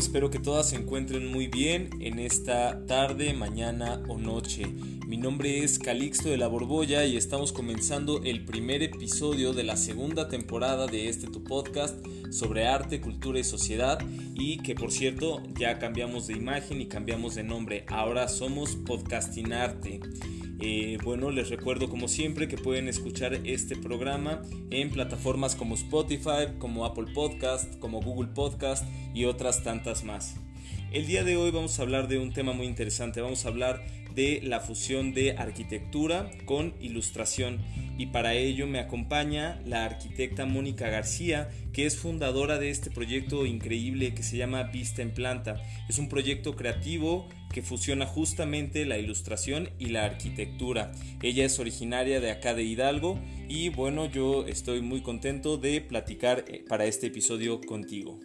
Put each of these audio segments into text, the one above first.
espero que todas se encuentren muy bien en esta tarde, mañana o noche. Mi nombre es Calixto de la Borbolla y estamos comenzando el primer episodio de la segunda temporada de este tu podcast sobre arte, cultura y sociedad y que por cierto ya cambiamos de imagen y cambiamos de nombre. Ahora somos Podcastinarte. Eh, bueno, les recuerdo como siempre que pueden escuchar este programa en plataformas como Spotify, como Apple Podcast, como Google Podcast y otras tantas más. El día de hoy vamos a hablar de un tema muy interesante, vamos a hablar de la fusión de arquitectura con ilustración y para ello me acompaña la arquitecta Mónica García que es fundadora de este proyecto increíble que se llama Vista en Planta. Es un proyecto creativo que fusiona justamente la ilustración y la arquitectura. Ella es originaria de acá de Hidalgo y bueno yo estoy muy contento de platicar eh, para este episodio contigo.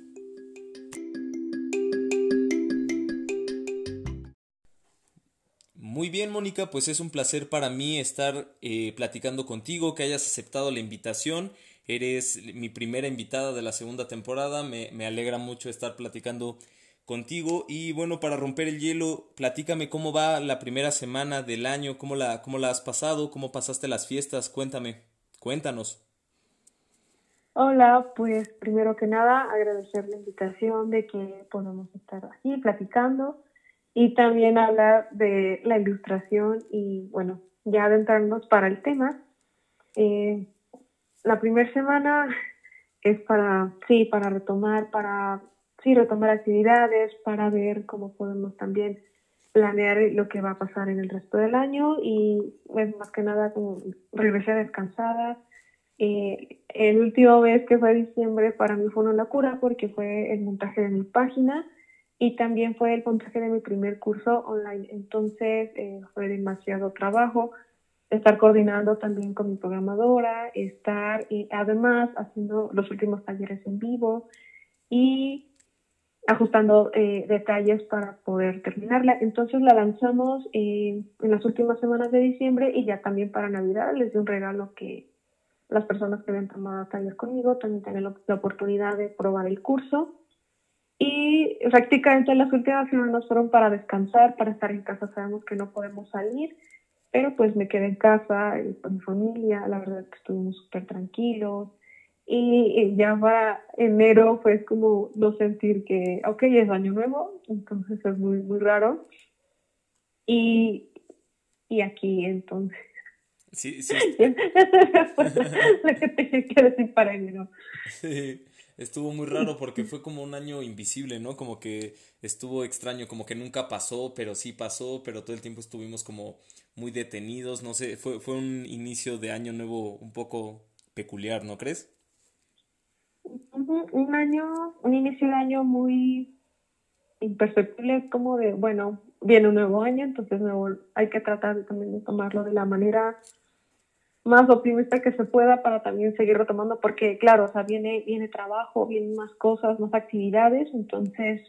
Muy bien, Mónica, pues es un placer para mí estar eh, platicando contigo, que hayas aceptado la invitación. Eres mi primera invitada de la segunda temporada, me, me alegra mucho estar platicando contigo. Y bueno, para romper el hielo, platícame cómo va la primera semana del año, cómo la, cómo la has pasado, cómo pasaste las fiestas, cuéntame, cuéntanos. Hola, pues primero que nada agradecer la invitación de que podamos estar aquí platicando y también hablar de la ilustración y bueno, ya adentrarnos para el tema. Eh, la primera semana es para, sí, para retomar, para, sí, retomar actividades, para ver cómo podemos también planear lo que va a pasar en el resto del año y pues más que nada como regresé descansada. Eh, el último mes que fue diciembre para mí fue una locura porque fue el montaje de mi página y también fue el montaje de mi primer curso online. Entonces eh, fue demasiado trabajo estar coordinando también con mi programadora, estar y además haciendo los últimos talleres en vivo y ajustando eh, detalles para poder terminarla. Entonces la lanzamos eh, en las últimas semanas de diciembre y ya también para Navidad les di un regalo que las personas que habían tomado taller conmigo también tienen la oportunidad de probar el curso y prácticamente las últimas semanas fueron para descansar, para estar en casa. Sabemos que no podemos salir, pero pues me quedé en casa eh, con mi familia. La verdad que estuvimos súper tranquilos. Y ya para enero fue como no sentir que, ok, es año nuevo, entonces es muy, muy raro. Y, y aquí entonces. Sí, sí. lo que tenía que decir para enero. Sí estuvo muy raro porque fue como un año invisible, ¿no? Como que estuvo extraño, como que nunca pasó, pero sí pasó, pero todo el tiempo estuvimos como muy detenidos, no sé, fue, fue un inicio de año nuevo un poco peculiar, ¿no crees? Un año, un inicio de año muy imperceptible, como de, bueno, viene un nuevo año, entonces hay que tratar también de tomarlo de la manera más optimista que se pueda para también seguir retomando, porque claro, o sea, viene, viene trabajo, vienen más cosas, más actividades, entonces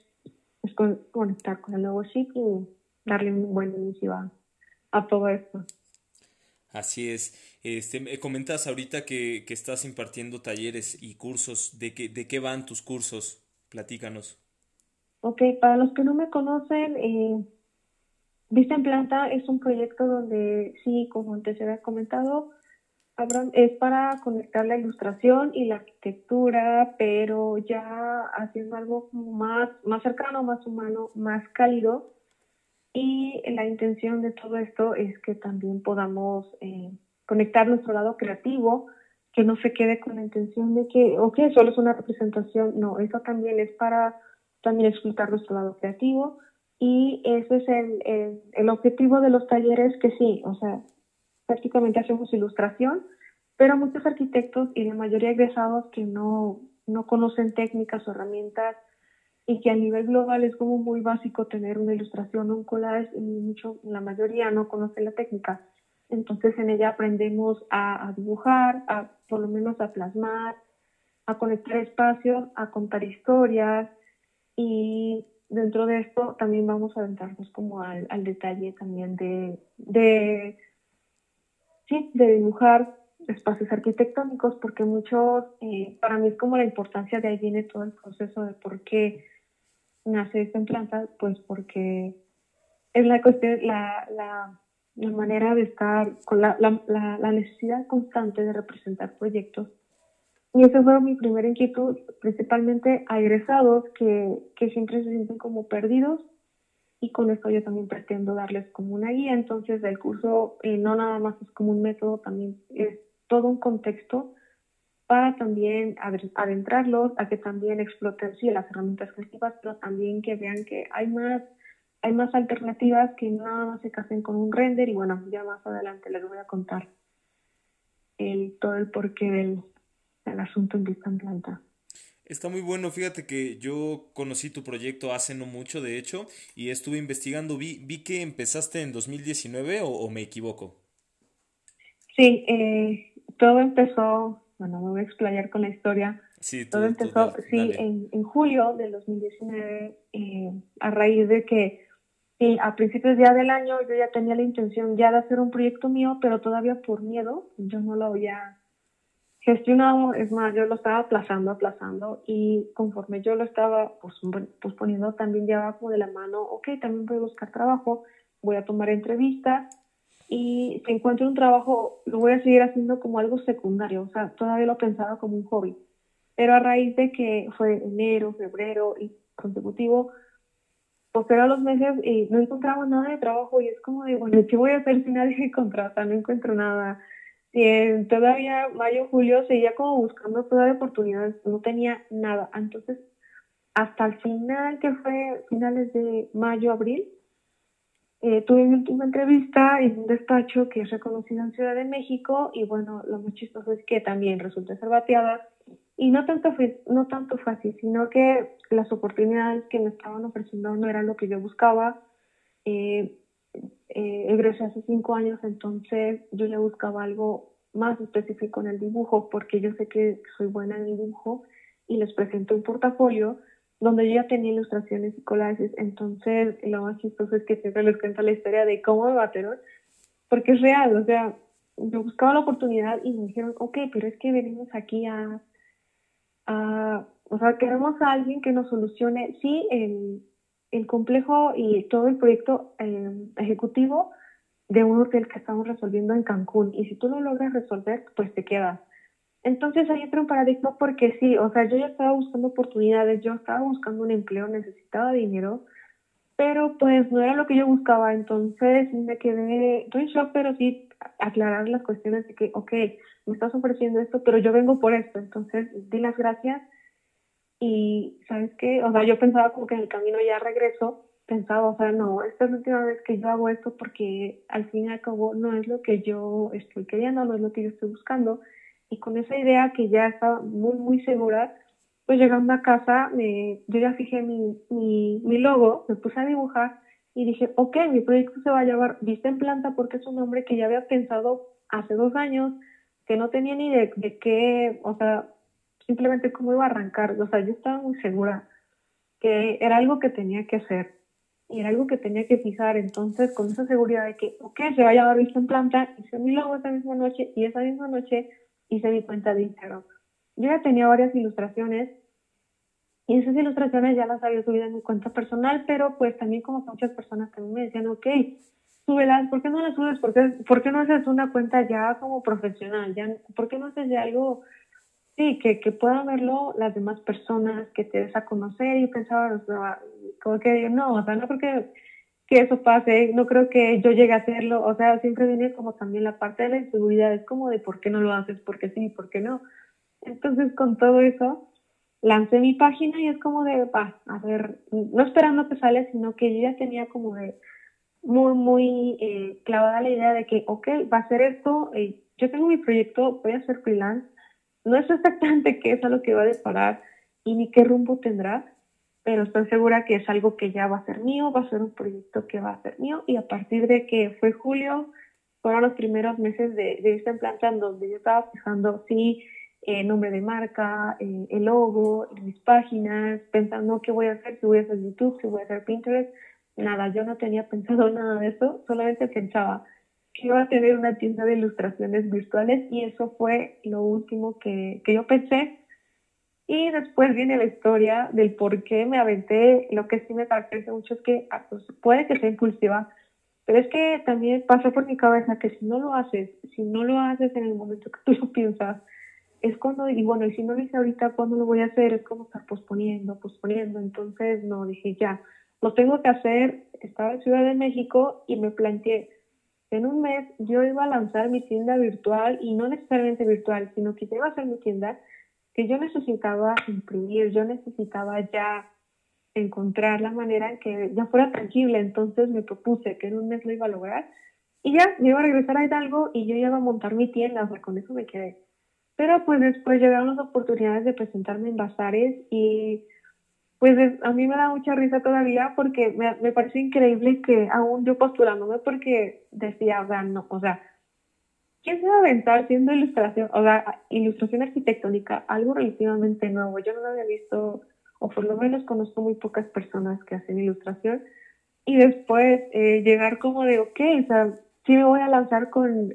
es conectar con el nuevo chip y darle un buen inicio a, todo esto. Así es. Este, me comentas ahorita que, que, estás impartiendo talleres y cursos. ¿De qué, ¿De qué van tus cursos? Platícanos. Ok, para los que no me conocen, eh, Vista en Planta es un proyecto donde, sí, como antes se había comentado, es para conectar la ilustración y la arquitectura, pero ya haciendo algo más, más cercano, más humano, más cálido. Y la intención de todo esto es que también podamos eh, conectar nuestro lado creativo, que no se quede con la intención de que, ok, solo es una representación. No, eso también es para también explotar nuestro lado creativo. Y ese es el, el, el objetivo de los talleres, que sí, o sea, prácticamente hacemos ilustración, pero muchos arquitectos y la mayoría egresados que no, no conocen técnicas o herramientas y que a nivel global es como muy básico tener una ilustración o un collage y mucho, la mayoría no conoce la técnica. Entonces en ella aprendemos a, a, dibujar, a por lo menos a plasmar, a conectar espacios, a contar historias y dentro de esto también vamos a adentrarnos como al, al detalle también de, de, sí, de dibujar espacios arquitectónicos, porque muchos, eh, para mí es como la importancia de ahí viene todo el proceso de por qué nace esta planta? Pues porque es la cuestión, la, la, la manera de estar, con la, la, la, necesidad constante de representar proyectos. Y esa fue mi primera inquietud, principalmente a egresados que, que siempre se sienten como perdidos y con esto yo también pretendo darles como una guía. Entonces el curso eh, no nada más es como un método, también es todo un contexto para también adentrarlos a que también exploten sí, las herramientas creativas, pero también que vean que hay más hay más alternativas que nada más se casen con un render y bueno, ya más adelante les voy a contar el, todo el porqué del, asunto en vista en planta. Está muy bueno, fíjate que yo conocí tu proyecto hace no mucho, de hecho, y estuve investigando, vi, vi que empezaste en 2019 o, o me equivoco. Sí, eh, todo empezó, bueno, me voy a explayar con la historia. Sí, todo, empezó, sí, en, en, julio del 2019, eh, a raíz de que sí, a principios ya del año yo ya tenía la intención ya de hacer un proyecto mío, pero todavía por miedo, yo no lo había gestionado, es más, yo lo estaba aplazando, aplazando y conforme yo lo estaba pues, pues poniendo también ya abajo de la mano, ok, también voy a buscar trabajo, voy a tomar entrevistas y si encuentro un trabajo lo voy a seguir haciendo como algo secundario, o sea, todavía lo pensaba como un hobby. Pero a raíz de que fue enero, febrero y consecutivo, pues eran los meses y no encontraba nada de trabajo y es como de, bueno, ¿qué voy a hacer si nadie me contrata? No encuentro nada y todavía mayo, julio seguía como buscando todas las oportunidades, no tenía nada. Entonces, hasta el final, que fue finales de mayo, abril, eh, tuve mi última entrevista en un despacho que es reconocido en Ciudad de México y bueno, lo más chistoso es que también resulta ser bateada y no tanto fue, no tanto fácil, sino que las oportunidades que me estaban ofreciendo no eran lo que yo buscaba. Eh, eh, egresé hace cinco años, entonces yo ya buscaba algo más específico en el dibujo, porque yo sé que soy buena en el dibujo y les presenté un portafolio donde yo ya tenía ilustraciones y collages, entonces lo más chistoso es que siempre les cuento la historia de cómo me batieron, porque es real, o sea, yo buscaba la oportunidad y me dijeron, ok, pero es que venimos aquí a, a o sea, queremos a alguien que nos solucione, sí, el, el complejo y todo el proyecto eh, ejecutivo de un hotel que estamos resolviendo en Cancún. Y si tú lo logras resolver, pues te quedas. Entonces ahí entra un paradigma porque sí, o sea, yo ya estaba buscando oportunidades, yo estaba buscando un empleo, necesitaba dinero, pero pues no era lo que yo buscaba. Entonces me quedé, estoy en shock, pero sí aclarar las cuestiones de que, ok, me estás ofreciendo esto, pero yo vengo por esto. Entonces di las gracias y, ¿sabes qué? O sea, yo pensaba como que en el camino ya regreso, pensaba, o sea, no, esta es la última vez que yo hago esto porque al fin y al cabo no es lo que yo estoy queriendo, no es lo que yo estoy buscando. Y con esa idea que ya estaba muy, muy segura, pues llegando a casa, me, yo ya fijé mi, mi, mi logo, me puse a dibujar y dije, ok, mi proyecto se va a llamar Vista en Planta porque es un nombre que ya había pensado hace dos años, que no tenía ni de, de qué, o sea, simplemente cómo iba a arrancar. O sea, yo estaba muy segura que era algo que tenía que hacer y era algo que tenía que fijar. Entonces, con esa seguridad de que, ok, se va a llamar Vista en Planta, hice mi logo esa misma noche y esa misma noche hice mi cuenta de Instagram. Yo ya tenía varias ilustraciones y esas ilustraciones ya las había subido en mi cuenta personal, pero pues también como muchas personas también me decían, ok, súbelas, ¿por qué no las subes? ¿Por qué, ¿Por qué no haces una cuenta ya como profesional? Ya, ¿Por qué no haces ya algo Sí, que, que puedan verlo las demás personas, que te des a conocer. Y pensaba, como que no, o sea, no creo que, eso pase, no creo que yo llegue a hacerlo. O sea, siempre viene como también la parte de la inseguridad, es como de por qué no lo haces, por qué sí, por qué no. Entonces, con todo eso, lancé mi página y es como de, va, a ver, no esperando que sale, sino que yo ya tenía como de muy, muy eh, clavada la idea de que, ok, va a ser esto, eh, yo tengo mi proyecto, voy a hacer freelance, no sé exactamente qué es a lo que va a disparar y ni qué rumbo tendrá, pero estoy segura que es algo que ya va a ser mío, va a ser un proyecto que va a ser mío y a partir de que fue julio, fueron los primeros meses de, de esta planta donde yo estaba fijando, sí, eh, nombre de marca, eh, el logo, mis páginas, pensando qué voy a hacer, si voy a hacer YouTube, si voy a hacer Pinterest. Nada, yo no tenía pensado nada de eso, solamente pensaba, que iba a tener una tienda de ilustraciones virtuales y eso fue lo último que, que yo pensé. Y después viene la historia del por qué me aventé. Lo que sí me caracteriza mucho es que ah, pues, puede que sea impulsiva, pero es que también pasó por mi cabeza que si no lo haces, si no lo haces en el momento que tú lo piensas, es cuando, y bueno, y si no lo hice ahorita, ¿cuándo lo voy a hacer? Es como estar posponiendo, posponiendo. Entonces, no, dije ya, lo tengo que hacer. Estaba en Ciudad de México y me planteé, en un mes yo iba a lanzar mi tienda virtual y no necesariamente virtual, sino que iba a hacer mi tienda que yo necesitaba imprimir, yo necesitaba ya encontrar la manera en que ya fuera tangible, entonces me propuse que en un mes lo iba a lograr y ya me iba a regresar a Hidalgo y yo iba a montar mi tienda, o sea, con eso me quedé. Pero pues después llegaron las oportunidades de presentarme en bazares y pues a mí me da mucha risa todavía porque me, me parece increíble que aún yo postulándome porque decía, o sea, no, o sea, ¿quién se va a aventar siendo ilustración, o sea, ilustración arquitectónica, algo relativamente nuevo? Yo no lo había visto, o por lo menos conozco muy pocas personas que hacen ilustración. Y después eh, llegar como de, ok, o sea, sí me voy a lanzar con,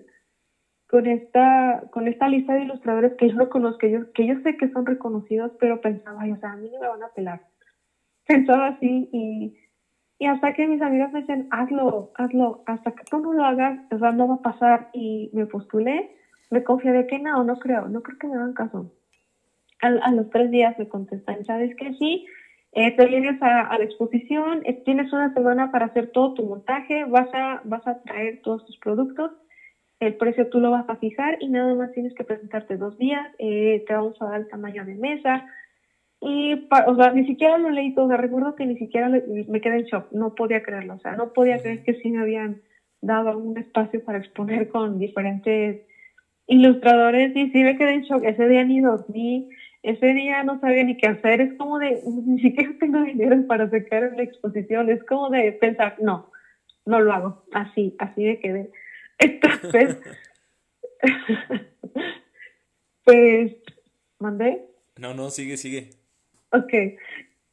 con, esta, con esta lista de ilustradores que yo no conozco, que yo, que yo sé que son reconocidos, pero pensaba, o sea, a mí no me van a pelar. Pensaba así y y hasta que mis amigas me dicen, hazlo, hazlo, hasta que tú no lo hagas, o sea, no va a pasar. Y me postulé, me confié de que no, no creo, no creo que me hagan caso. A, los tres días me contestan, ¿sabes qué? Sí, eh, te vienes a, la exposición, eh, tienes una semana para hacer todo tu montaje, vas a, vas a traer todos tus productos, el precio tú lo vas a fijar y nada más tienes que presentarte dos días, eh, te vamos a dar el tamaño de mesa, y, o sea, ni siquiera lo leí todo. recuerdo que ni siquiera me quedé en shock. No podía creerlo. O sea, no podía creer que sí me habían dado un espacio para exponer con diferentes ilustradores. Y sí me quedé en shock. Ese día ni dormí. Ese día no sabía ni qué hacer. Es como de, ni siquiera tengo dinero para sacar una exposición. Es como de pensar, no, no lo hago. Así, así me quedé. Entonces, pues, mandé. No, no, sigue, sigue. Ok.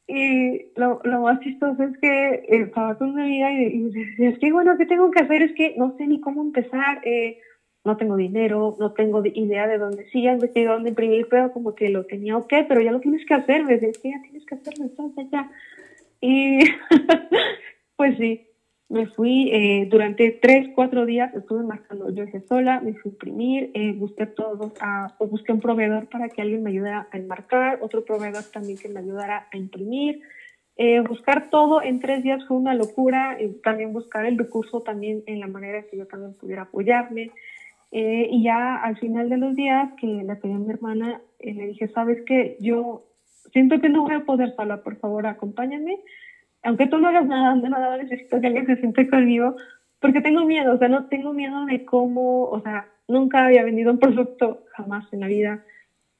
Y lo, lo más chistoso es que estaba con una amiga y, decía, es que bueno, ¿qué tengo que hacer? Es que no sé ni cómo empezar, eh, no tengo dinero, no tengo idea de dónde sí, ya investigué dónde imprimir, pero como que lo tenía ok, pero ya lo tienes que hacer, me decía, es que ya tienes que hacerlo, entonces ya. Y pues sí, me fui eh, durante tres, cuatro días, estuve marcando yo hice sola, me fui a imprimir, eh, busqué todos, a, busqué un proveedor para que alguien me ayudara a enmarcar, otro proveedor también que me ayudara a imprimir. Eh, buscar todo en tres días fue una locura, también buscar el recurso también en la manera que yo también pudiera apoyarme. y ya al final de los días que le pedí a mi hermana, le dije, sabes qué, yo siento que no voy a poder sola, por favor acompáñame aunque tú no hagas nada, nada necesito que alguien se siente conmigo, porque tengo miedo, o sea, no tengo miedo de cómo, o sea, nunca había vendido un producto jamás en la vida,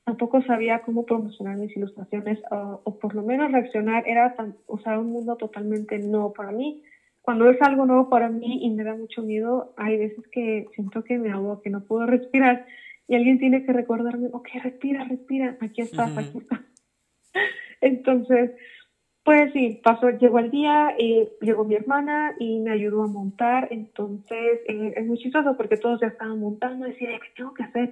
tampoco sabía cómo promocionar mis ilustraciones o, por lo menos reaccionar, era tan, o sea, un mundo totalmente nuevo para mí. Cuando es algo nuevo para mí y me da mucho miedo, hay veces que siento que me hago, que no puedo respirar y alguien tiene que recordarme, ok, respira, respira, aquí estás, aquí estás. Entonces, pues sí, pasó, llegó el día, eh, llegó mi hermana y me ayudó a montar, entonces eh, es muy chistoso porque todos ya estaban montando, decía, ¿qué tengo que hacer?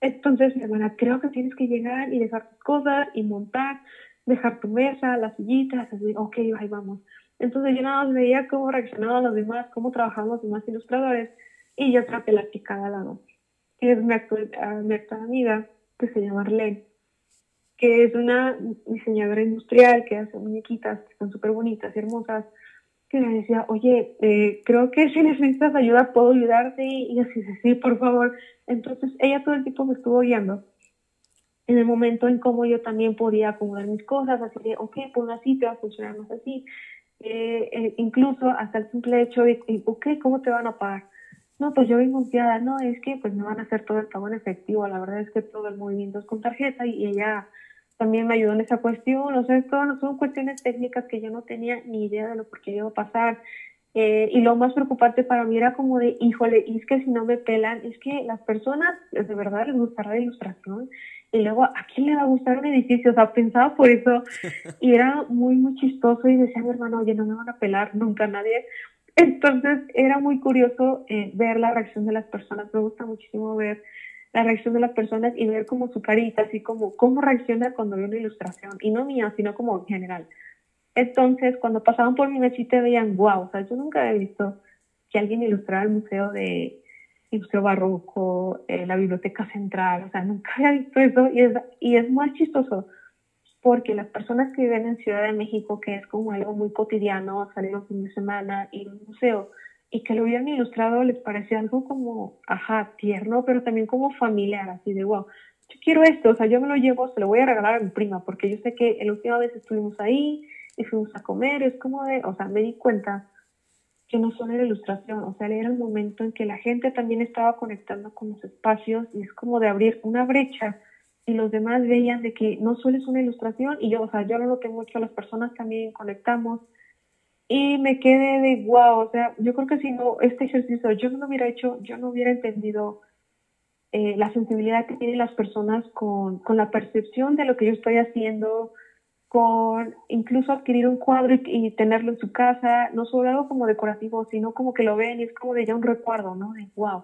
Entonces mi hermana, creo que tienes que llegar y dejar tus cosas y montar, dejar tu mesa, las sillitas, así, ok, ahí vamos. Entonces yo nada más veía cómo reaccionaban los demás, cómo trabajaban los demás ilustradores y yo traté la chica al lado, es mi actual, uh, amiga, que se llama Arlene que es una diseñadora industrial que hace muñequitas que son súper bonitas y hermosas, que me decía, oye, eh, creo que si necesitas ayuda puedo ayudarte y así, sí, por favor. Entonces ella todo el tiempo me estuvo guiando en el momento en cómo yo también podía acomodar mis cosas, así de, ok, pues así te va a funcionar más así. Eh, eh, incluso hasta el simple hecho de, ok, ¿cómo te van a pagar? No, pues yo vengo confiada, no, es que pues me van a hacer todo el pago en efectivo, la verdad es que todo el movimiento es con tarjeta y ella también me ayudó en esa cuestión, o sea, son cuestiones técnicas que yo no tenía ni idea de lo que iba a pasar. Eh, y lo más preocupante para mí era como de, híjole, y es que si no me pelan, es que las personas de verdad les gustará la ilustración y luego a quién le va a gustar un edificio, o sea, pensaba por eso y era muy, muy chistoso y decía mi hermano, oye, no me van a pelar nunca nadie. Entonces era muy curioso eh, ver la reacción de las personas, me gusta muchísimo ver la reacción de las personas y ver como su carita, así como cómo reacciona cuando ve una ilustración, y no mía, sino como en general. Entonces, cuando pasaban por mi mesita veían, wow, o sea, yo nunca había visto que alguien ilustrara el museo de el barroco, eh, la biblioteca central, o sea, nunca había visto eso y es, y es muy chistoso porque las personas que viven en Ciudad de México, que es como algo muy cotidiano, salir un fin de semana, ir a un museo, y que lo hubieran ilustrado, les parecía algo como, ajá, tierno, pero también como familiar, así de, wow, yo quiero esto, o sea, yo me lo llevo, se lo voy a regalar a mi prima, porque yo sé que la última vez estuvimos ahí y fuimos a comer, es como de, o sea, me di cuenta que no solo era ilustración, o sea, era el momento en que la gente también estaba conectando con los espacios y es como de abrir una brecha y los demás veían de que no solo es una ilustración y yo, o sea, yo lo noté mucho, las personas también conectamos y me quedé de wow, o sea, yo creo que si no, este ejercicio yo no lo hubiera hecho, yo no hubiera entendido eh, la sensibilidad que tienen las personas con, con la percepción de lo que yo estoy haciendo, con incluso adquirir un cuadro y, tenerlo en su casa, no solo como decorativo, sino como que lo ven y es como de ya un recuerdo, ¿no? De wow,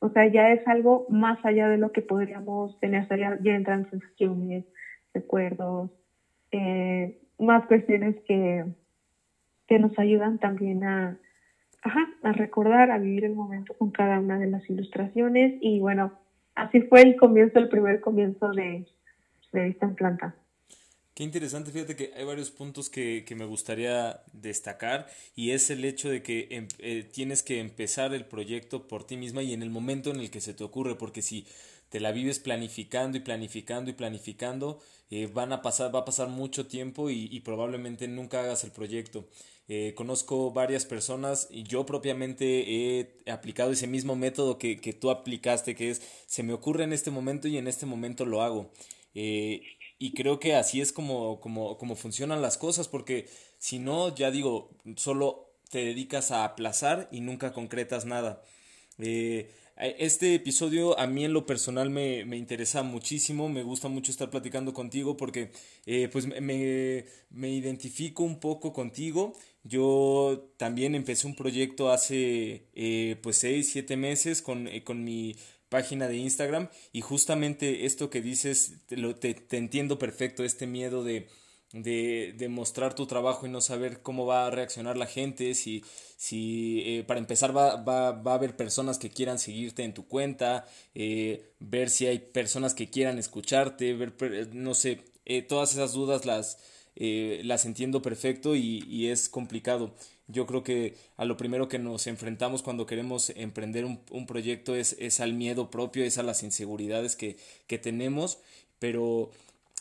o sea, ya es algo más allá de lo que podríamos tener, ya, ya entran sensaciones, recuerdos, eh, más cuestiones que, que nos ayudan también a, ajá, a recordar, a vivir el momento con cada una de las ilustraciones. Y bueno, así fue el comienzo, el primer comienzo de, de Vista en Planta. Qué interesante, fíjate que hay varios puntos que, que me gustaría destacar y es el hecho de que em, eh, tienes que empezar el proyecto por ti misma y en el momento en el que se te ocurre, porque si te la vives planificando y planificando y planificando, eh, van a pasar, va a pasar mucho tiempo y, y probablemente nunca hagas el proyecto. Eh, conozco varias personas y yo propiamente he aplicado ese mismo método que, que, tú aplicaste, que es se me ocurre en este momento y en este momento lo hago. Eh, y creo que así es como, como, como funcionan las cosas, porque si no, ya digo, solo te dedicas a aplazar y nunca concretas nada. Eh, este episodio a mí en lo personal me, me, interesa muchísimo, me gusta mucho estar platicando contigo porque pues me, me, identifico un poco contigo. Yo también empecé un proyecto hace eh, pues 6, 7 meses con, con mi página de Instagram y justamente esto que dices te, lo, te, te entiendo perfecto, este miedo de, de, de, mostrar tu trabajo y no saber cómo va a reaccionar la gente, si, si eh, para empezar va, va, va, a haber personas que quieran seguirte en tu cuenta, eh, ver si hay personas que quieran escucharte, ver, no sé, eh, todas esas dudas las, eh, las entiendo perfecto y, y es complicado. Yo creo que a lo primero que nos enfrentamos cuando queremos emprender un, un proyecto es, es, al miedo propio, es a las inseguridades que, que tenemos, pero,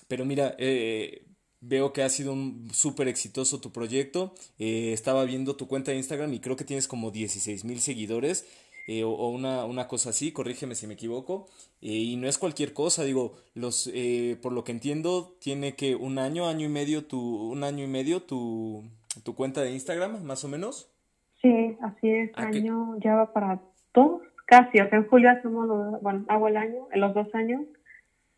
pero mira, eh, veo que ha sido un súper exitoso tu proyecto. Eh, estaba viendo tu cuenta de Instagram y creo que tienes como 16 mil seguidores. Eh, o, o una, una, cosa así, corrígeme si me equivoco, eh, y no es cualquier cosa, digo, los, eh, por lo que entiendo, tiene que un año, año y medio tu, un año y medio tu, tu cuenta de Instagram, más o menos. Sí, así es, ah, año ya va para dos, casi, o sea, en julio hacemos, los, bueno, hago el año, en los dos años.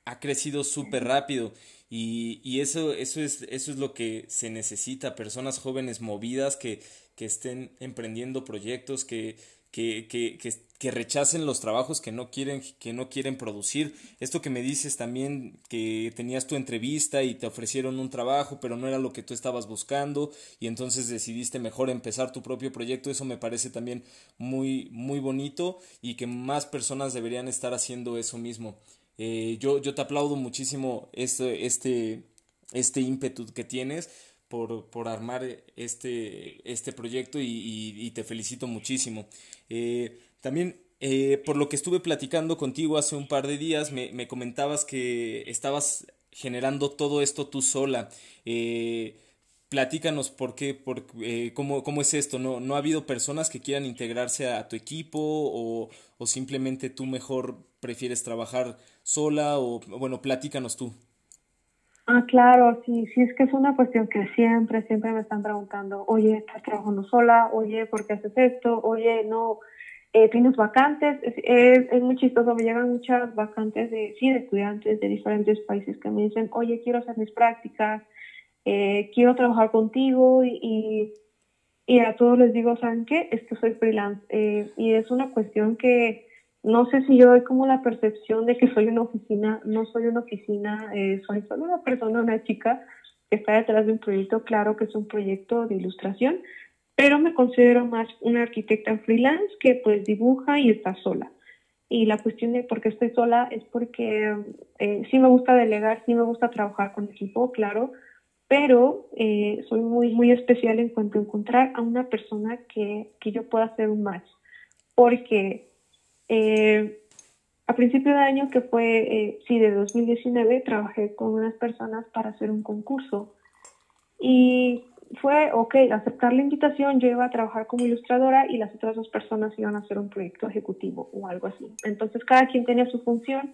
Ha crecido súper rápido y, y eso, eso, es, eso es lo que se necesita, personas jóvenes movidas que, que estén emprendiendo proyectos, que, que, que, que, que, rechacen los trabajos que no quieren, que no quieren producir. Esto que me dices también, que tenías tu entrevista y te ofrecieron un trabajo, pero no era lo que tú estabas buscando, y entonces decidiste mejor empezar tu propio proyecto, eso me parece también muy, muy bonito y que más personas deberían estar haciendo eso mismo. Eh, yo, yo te aplaudo muchísimo este, este, este ímpetu que tienes por, por armar este, este proyecto y, y, te felicito muchísimo. Eh, también eh, por lo que estuve platicando contigo hace un par de días, me, me comentabas que estabas generando todo esto tú sola. Eh, platícanos por qué, por, eh, cómo, cómo es esto. ¿No, ¿No ha habido personas que quieran integrarse a tu equipo o, o simplemente tú mejor prefieres trabajar sola? O bueno, platícanos tú. Ah, claro, sí, sí, es que es una cuestión que siempre, siempre me están preguntando, oye, ¿estás trabajando sola? Oye, ¿por qué haces esto? Oye, no, eh, ¿tienes vacantes? Es, es, muy chistoso, me llegan muchas vacantes de, sí, de estudiantes de diferentes países que me dicen, oye, quiero hacer mis prácticas, eh, quiero trabajar contigo y, y, y, a todos les digo, ¿saben qué? Es que soy freelance eh, y es una cuestión que no sé si yo doy como la percepción de que soy una oficina, no soy una oficina, eh, soy solo una persona, una chica que está detrás de un proyecto, claro que es un proyecto de ilustración, pero me considero más una arquitecta freelance que pues dibuja y está sola. Y la cuestión de por qué estoy sola es porque eh, sí me gusta delegar, sí me gusta trabajar con equipo, claro, pero eh, soy muy, muy especial en cuanto a encontrar a una persona que, que yo pueda hacer un match. Porque eh, a principio de año, que fue, eh, sí, de 2019, trabajé con unas personas para hacer un concurso. Y fue, ok, aceptar la invitación, yo iba a trabajar como ilustradora y las otras dos personas iban a hacer un proyecto ejecutivo o algo así. Entonces cada quien tenía su función,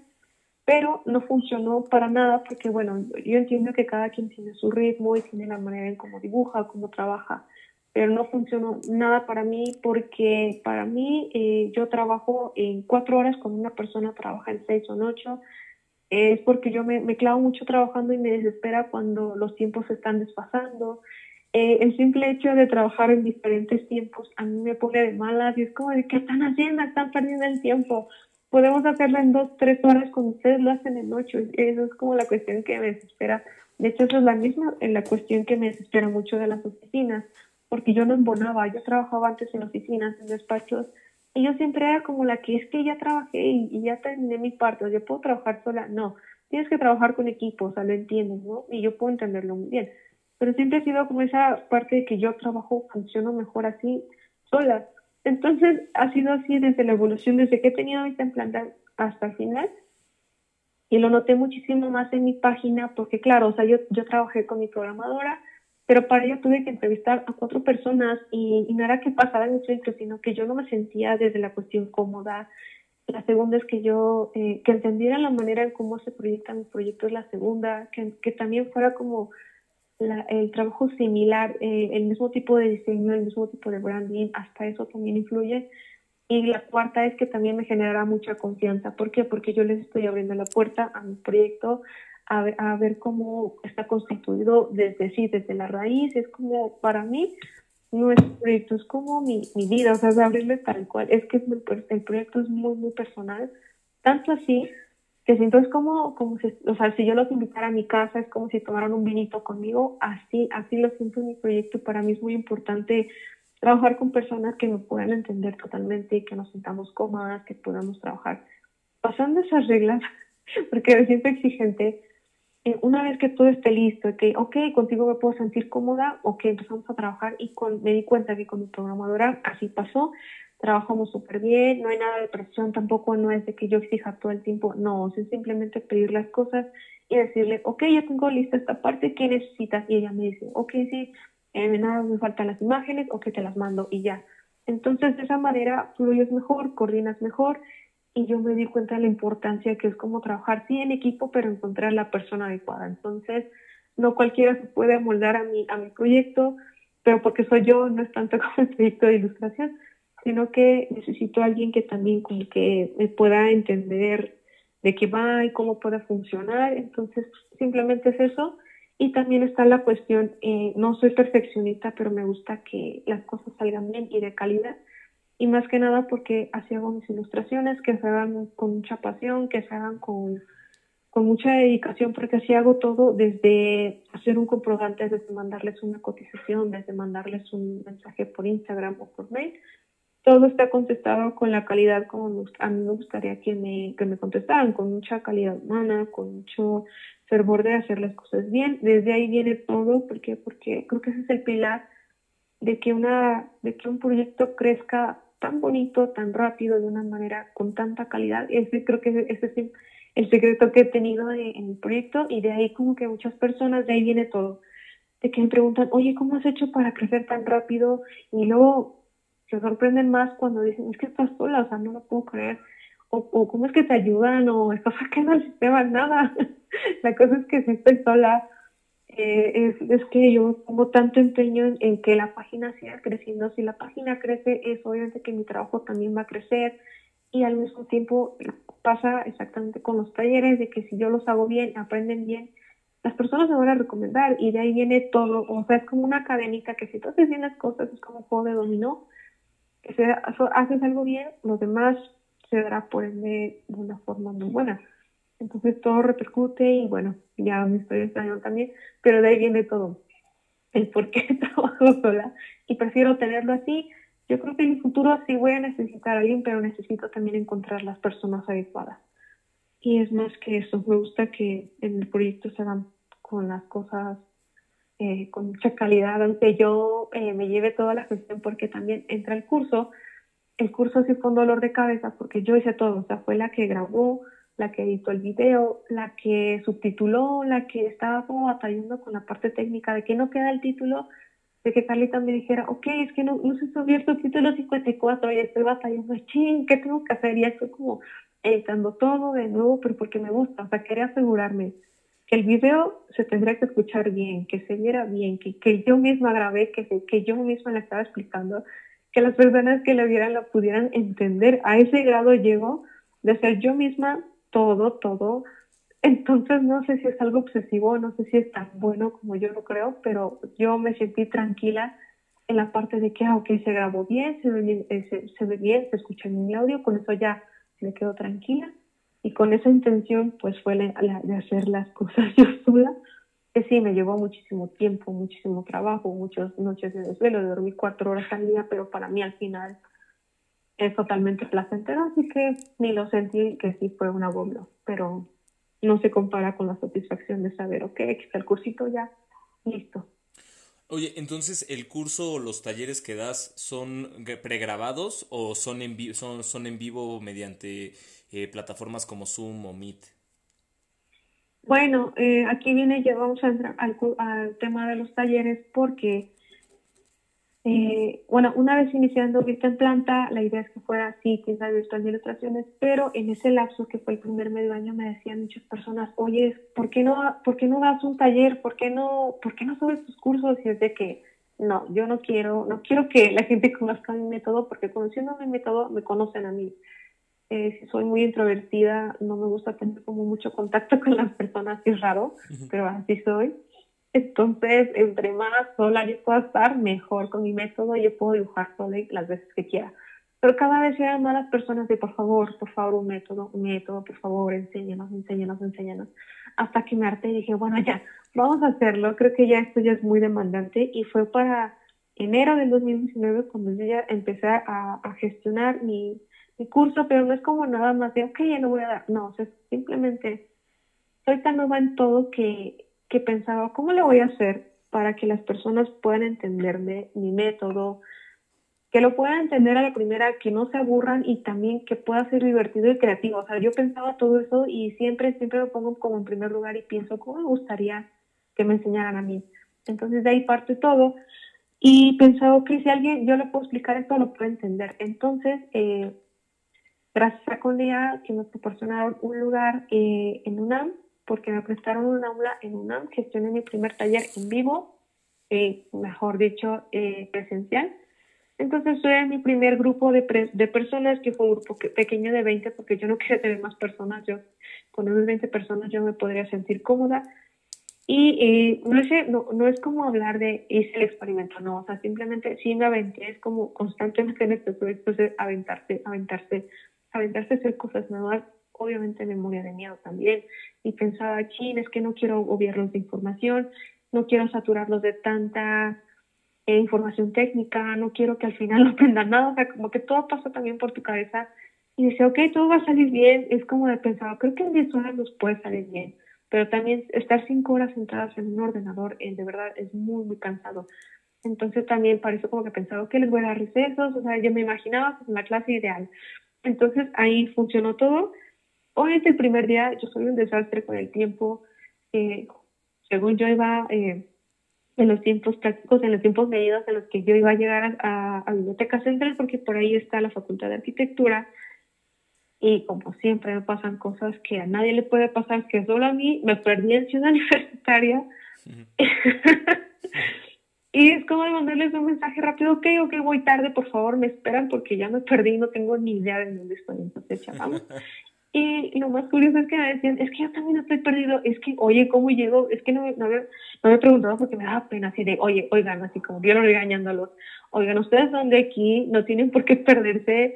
pero no funcionó para nada porque, bueno, yo entiendo que cada quien tiene su ritmo y tiene la manera en cómo dibuja, cómo trabaja pero no funcionó nada para mí porque para mí eh, yo trabajo en cuatro horas cuando una persona trabaja en seis o en ocho. es porque yo me, me, clavo mucho trabajando y me desespera cuando los tiempos se están desfasando. Eh, el simple hecho de trabajar en diferentes tiempos a mí me pone de malas y es como de, ¿qué están haciendo? Están perdiendo el tiempo. Podemos hacerlo en dos, tres horas cuando ustedes lo hacen en ocho. Eso es como la cuestión que me desespera. De hecho, eso es la misma la cuestión que me desespera mucho de las oficinas porque yo no embonaba, yo trabajaba antes en oficinas, en despachos, y yo siempre era como la que es que ya trabajé y, ya terminé mi parte, yo puedo trabajar sola, no, tienes que trabajar con equipo, o sea, lo entiendes, ¿no? Y yo puedo entenderlo muy bien, pero siempre ha sido como esa parte de que yo trabajo, funciono mejor así, sola. Entonces, ha sido así desde la evolución, desde que he tenido mi templante hasta el final, y lo noté muchísimo más en mi página, porque claro, o sea, yo, yo trabajé con mi programadora, pero para ello tuve que entrevistar a cuatro personas y, no era que pasara mucho proyecto, sino que yo no me sentía desde la cuestión cómoda. La segunda es que yo, eh, que entendiera la manera en cómo se proyecta mi proyecto es la segunda, que, que también fuera como la, el trabajo similar, eh, el mismo tipo de diseño, el mismo tipo de branding, hasta eso también influye. Y la cuarta es que también me generará mucha confianza. ¿Por qué? Porque yo les estoy abriendo la puerta a mi proyecto, a ver, cómo está constituido desde sí, desde la raíz. Es como, para mí, nuestro proyecto es como mi, mi vida, o sea, es abrirle tal cual. Es que el proyecto es muy, muy personal. Tanto así que siento es como, como si, o sea, si yo los invitara a mi casa, es como si tomaran un vinito conmigo, así, así lo siento en mi proyecto. Para mí es muy importante trabajar con personas que nos puedan entender totalmente, que nos sintamos cómodas, que podamos trabajar pasando esas reglas, porque me siento exigente, eh, una vez que todo esté listo, que, ok, contigo me puedo sentir cómoda, ok, empezamos a trabajar y con, me di cuenta que con mi programadora así pasó, trabajamos súper bien, no hay nada de presión, tampoco no es de que yo exija todo el tiempo, no, es simplemente pedir las cosas y decirle, ok, ya tengo lista esta parte, ¿qué necesitas? Y ella me dice, ok, sí, eh, nada, me faltan las imágenes, ok, te las mando y ya. Entonces, de esa manera fluyes mejor, coordinas mejor y yo me di cuenta de la importancia que es como trabajar, sí, en equipo, pero encontrar la persona adecuada. Entonces, no cualquiera se puede moldar a mi, a mi proyecto, pero porque soy yo, no es tanto como el proyecto de ilustración, sino que necesito alguien que también como que me pueda entender de qué va y cómo puede funcionar. Entonces, simplemente es eso. Y también está la cuestión, eh, no soy perfeccionista, pero me gusta que las cosas salgan bien y de calidad y más que nada porque así hago mis ilustraciones, que se hagan con mucha pasión, que se hagan con, con mucha dedicación, porque así hago todo desde hacer un comprobante, desde mandarles una cotización, desde mandarles un mensaje por Instagram o por mail. Todo está contestado con la calidad como a mí me gustaría que me, que me contestaran, con mucha calidad humana, con mucho fervor de hacer las cosas bien. Desde ahí viene todo, porque porque creo que ese es el pilar de que una de que un proyecto crezca tan bonito, tan rápido, de una manera con tanta calidad. Ese creo que ese es el secreto que he tenido en el proyecto y de ahí como que muchas personas, de ahí viene todo, de que me preguntan, oye, ¿cómo has hecho para crecer tan rápido? Y luego se sorprenden más cuando dicen, es que estás sola, o sea, no lo puedo creer. O, o cómo es que te ayudan, o estás sacando el sistema, nada. La cosa es que si estoy sola, eh, es, es, que yo pongo tanto empeño en, que la página siga creciendo. Si la página crece, es obviamente que mi trabajo también va a crecer y al mismo tiempo pasa exactamente con los talleres, de que si yo los hago bien, aprenden bien, las personas me van a recomendar y de ahí viene todo. O sea, es como una cadenita que si tú haces bien las cosas, es como un juego de dominó. Que si haces algo bien, los demás se dará por ende de una forma muy buena. Entonces todo repercute y bueno, ya me estoy extrañando también, pero de ahí viene todo, el por qué trabajo sola y prefiero tenerlo así. Yo creo que en el futuro sí voy a necesitar a alguien, pero necesito también encontrar las personas adecuadas. Y es más que eso, me gusta que en el proyecto se hagan con las cosas eh, con mucha calidad, aunque yo eh, me lleve toda la gestión porque también entra el curso. El curso sí fue un dolor de cabeza porque yo hice todo, o sea, fue la que grabó, la que editó el video, la que subtituló, la que estaba como batallando con la parte técnica de que no queda el título, de que Carlita me dijera, ok, es que no, no se subió el subtítulo 54 y estoy batallando, ching, ¿qué tengo que hacer? Y estoy como editando todo de nuevo, pero porque me gusta, o sea, quería asegurarme que el video se tendría que escuchar bien, que se viera bien, que, que yo misma grabé, que, que yo misma le estaba explicando, que las personas que lo vieran lo pudieran entender. A ese grado llego de ser yo misma todo, todo. Entonces no sé si es algo obsesivo, no sé si es tan bueno como yo lo creo, pero yo me sentí tranquila en la parte de que, ah, ok, se grabó bien, se ve bien, eh, se, se, ve bien, se escucha bien el audio, con eso ya me quedo tranquila. Y con esa intención, pues fue la, de hacer las cosas yo sola, que sí, me llevó muchísimo tiempo, muchísimo trabajo, muchas noches de desvelo, dormí cuatro horas al día, pero para mí al final es totalmente placentero, así que ni lo sentí que sí fue un agobio, pero no se compara con la satisfacción de saber, ok, aquí está el cursito ya, listo. Oye, entonces el curso o los talleres que das son pregrabados o son en, son, son en vivo mediante eh, plataformas como Zoom o Meet? Bueno, eh, aquí viene, ya vamos a entrar al, al tema de los talleres porque eh, bueno, una vez iniciando Vista en Planta, la idea es que fuera así, tienda virtual de ilustraciones, pero en ese lapso que fue el primer medio año me decían muchas personas, oye, ¿por qué no, por qué no das un taller? ¿Por qué no, por qué no subes tus cursos? Y es de que, no, yo no quiero, no quiero que la gente conozca mi método, porque conociendo mi método me conocen a mí. Eh, soy muy introvertida, no me gusta tener como mucho contacto con las personas, es raro, pero así soy. Entonces, entre más sola yo pueda estar, mejor con mi método, yo puedo dibujar sola las veces que quiera. Pero cada vez llegan más las personas de, por favor, por favor, un método, un método, por favor, enséñanos, enséñanos, enséñanos. Hasta que me harté y dije, bueno, ya, vamos a hacerlo. Creo que ya esto ya es muy demandante y fue para enero del 2019 cuando yo ya empecé a, gestionar mi, mi curso, pero no es como nada más de, ok, ya no voy a dar. No, o sea, simplemente soy tan nueva en todo que que pensaba, ¿cómo le voy a hacer para que las personas puedan entenderme, mi método, que lo puedan entender a la primera, que no se aburran y también que pueda ser divertido y creativo. O sea, yo pensaba todo eso y siempre, siempre me pongo como en primer lugar y pienso, ¿cómo me gustaría que me enseñaran a mí? Entonces de ahí parte todo. Y pensaba, que si alguien, yo le puedo explicar esto, lo puedo entender. Entonces, eh, gracias a Condia, que me proporcionaron un lugar eh, en UNAM, porque me prestaron un aula en UNAM, gestioné mi primer taller en vivo, eh, mejor dicho, eh, presencial. Entonces fue mi primer grupo de, de personas, que fue un grupo pequeño de 20, porque yo no quería tener más personas, yo con unas 20 personas yo me podría sentir cómoda. Y no, es, no, no, es como hablar de hice el experimento, no, o sea, simplemente sí me aventé, es como constantemente en este proyecto de aventarse, aventarse, aventarse a hacer cosas nuevas, obviamente memoria de miedo también, y pensaba, chin, es que no quiero obviarlos de información, no quiero saturarlos de tanta eh, información técnica, no quiero que al final no aprendan nada, o sea, como que todo pasa también por tu cabeza. Y dice, ok, todo va a salir bien, es como de pensar, creo que en 10 horas nos puede salir bien, pero también estar 5 horas sentadas en un ordenador, eh, de verdad, es muy, muy cansado. Entonces también pareció como que pensaba, que les voy a dar recesos, o sea, yo me imaginaba pues, la clase ideal. Entonces ahí funcionó todo Obviamente el primer día yo soy un desastre con el tiempo. Eh, según yo iba eh, en los tiempos prácticos, en los tiempos medidos en los que yo iba a llegar a, a, Biblioteca Central, porque por ahí está la Facultad de Arquitectura. Y como siempre me pasan cosas que a nadie le puede pasar, que solo a mí, me perdí en Ciudad Universitaria. y es como de mandarles un mensaje rápido, ok, ok, voy tarde, por favor, me esperan porque ya me perdí, no tengo ni idea de dónde estoy. Entonces, ya vamos. Y lo más curioso es que me decían, es que yo también estoy perdido, es que, oye, ¿cómo llego? Es que no, no, había, no había preguntado porque me daba pena así de, oye, oigan, así como yo regañándolos, oigan, ustedes son de aquí, no tienen por qué perderse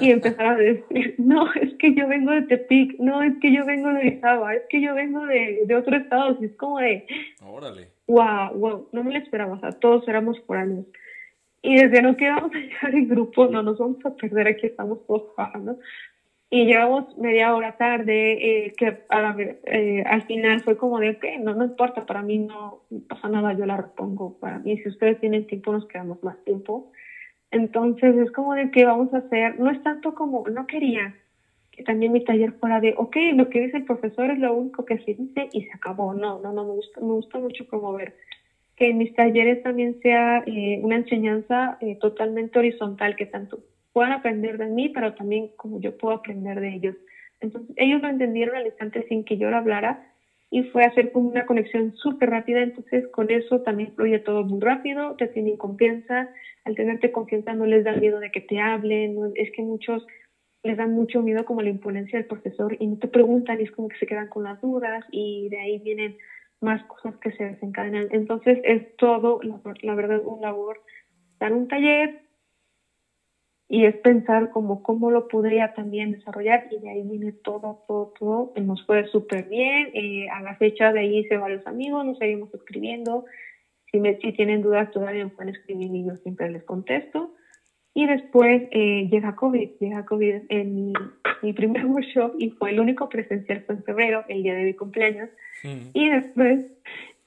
y empezar a decir, no, es que yo vengo de Tepic, no, es que yo vengo de Izaba, es que yo vengo de, de otro estado, y es como de, órale, wow, wow, no me lo esperaba, o sea, todos éramos años Y desde no quedamos a llegar en grupo, no nos vamos a perder, aquí estamos todos trabajando. Y llevamos media hora tarde, eh, que a la, eh, al final fue como de, que no, no importa, para mí no pasa nada, yo la repongo. Para mí, si ustedes tienen tiempo, nos quedamos más tiempo. Entonces es como de que vamos a hacer, no es tanto como, no quería que también mi taller fuera de, ok, lo que dice el profesor es lo único que se dice y se acabó. No, no, no, me gusta, me gusta mucho promover que en mis talleres también sea eh, una enseñanza totalmente horizontal, que tanto puedan aprender de mí, pero también como yo puedo aprender de ellos. Entonces, ellos lo entendieron al instante sin que yo lo hablara y fue hacer como una conexión súper rápida. Entonces, con eso también fluye todo muy rápido, te tienen confianza. Al tenerte confianza no les da miedo de que te hablen, es que muchos les dan mucho miedo como la imponencia del profesor y no te preguntan y es como que se quedan con las dudas y de ahí vienen más cosas que se desencadenan. Entonces, es todo, la, la verdad, un labor dar un taller, y es pensar como cómo lo podría también desarrollar y de ahí viene todo, todo, todo, nos fue súper bien, eh, a la fecha de ahí hice varios amigos, nos seguimos escribiendo, si, me, si tienen dudas todavía me pueden escribir y yo siempre les contesto. Y después eh, llega COVID, llega COVID en mi, mi, primer workshop y fue el único presencial fue en febrero, el día de mi cumpleaños. Mm. Y después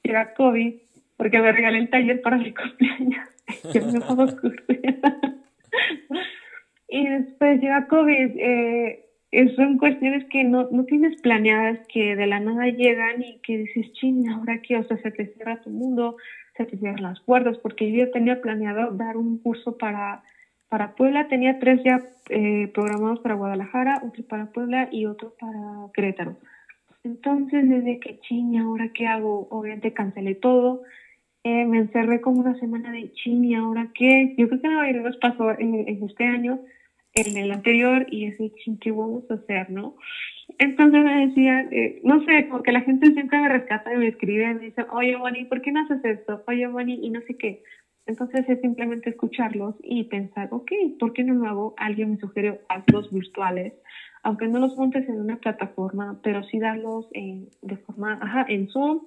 llega COVID porque me regalé el taller para mi cumpleaños. yo me y después llega COVID. Eh, son cuestiones que no, no tienes planeadas, que de la nada llegan y que dices, ching, ahora qué, o sea, se te cierra tu mundo, se te cierran las puertas, porque yo tenía planeado dar un curso para, para Puebla, tenía tres ya eh, programados para Guadalajara, otro para Puebla y otro para Querétaro. Entonces, desde que ching, ahora qué hago, obviamente cancelé todo, eh, me encerré como una semana de ching, ¿y ahora qué? Yo creo que no nos pasó en, en este año, en el anterior y ese ¿qué vamos a hacer, no? Entonces me decía, eh, no sé, como que la gente siempre me rescata y me escribe y me dice, oye, Moni, ¿por qué no haces esto? Oye, Moni, y no sé qué. Entonces es simplemente escucharlos y pensar, ok, ¿por qué no lo hago? Alguien me sugirió hazlos virtuales, aunque no los montes en una plataforma, pero sí darlos en, de forma, ajá, en Zoom,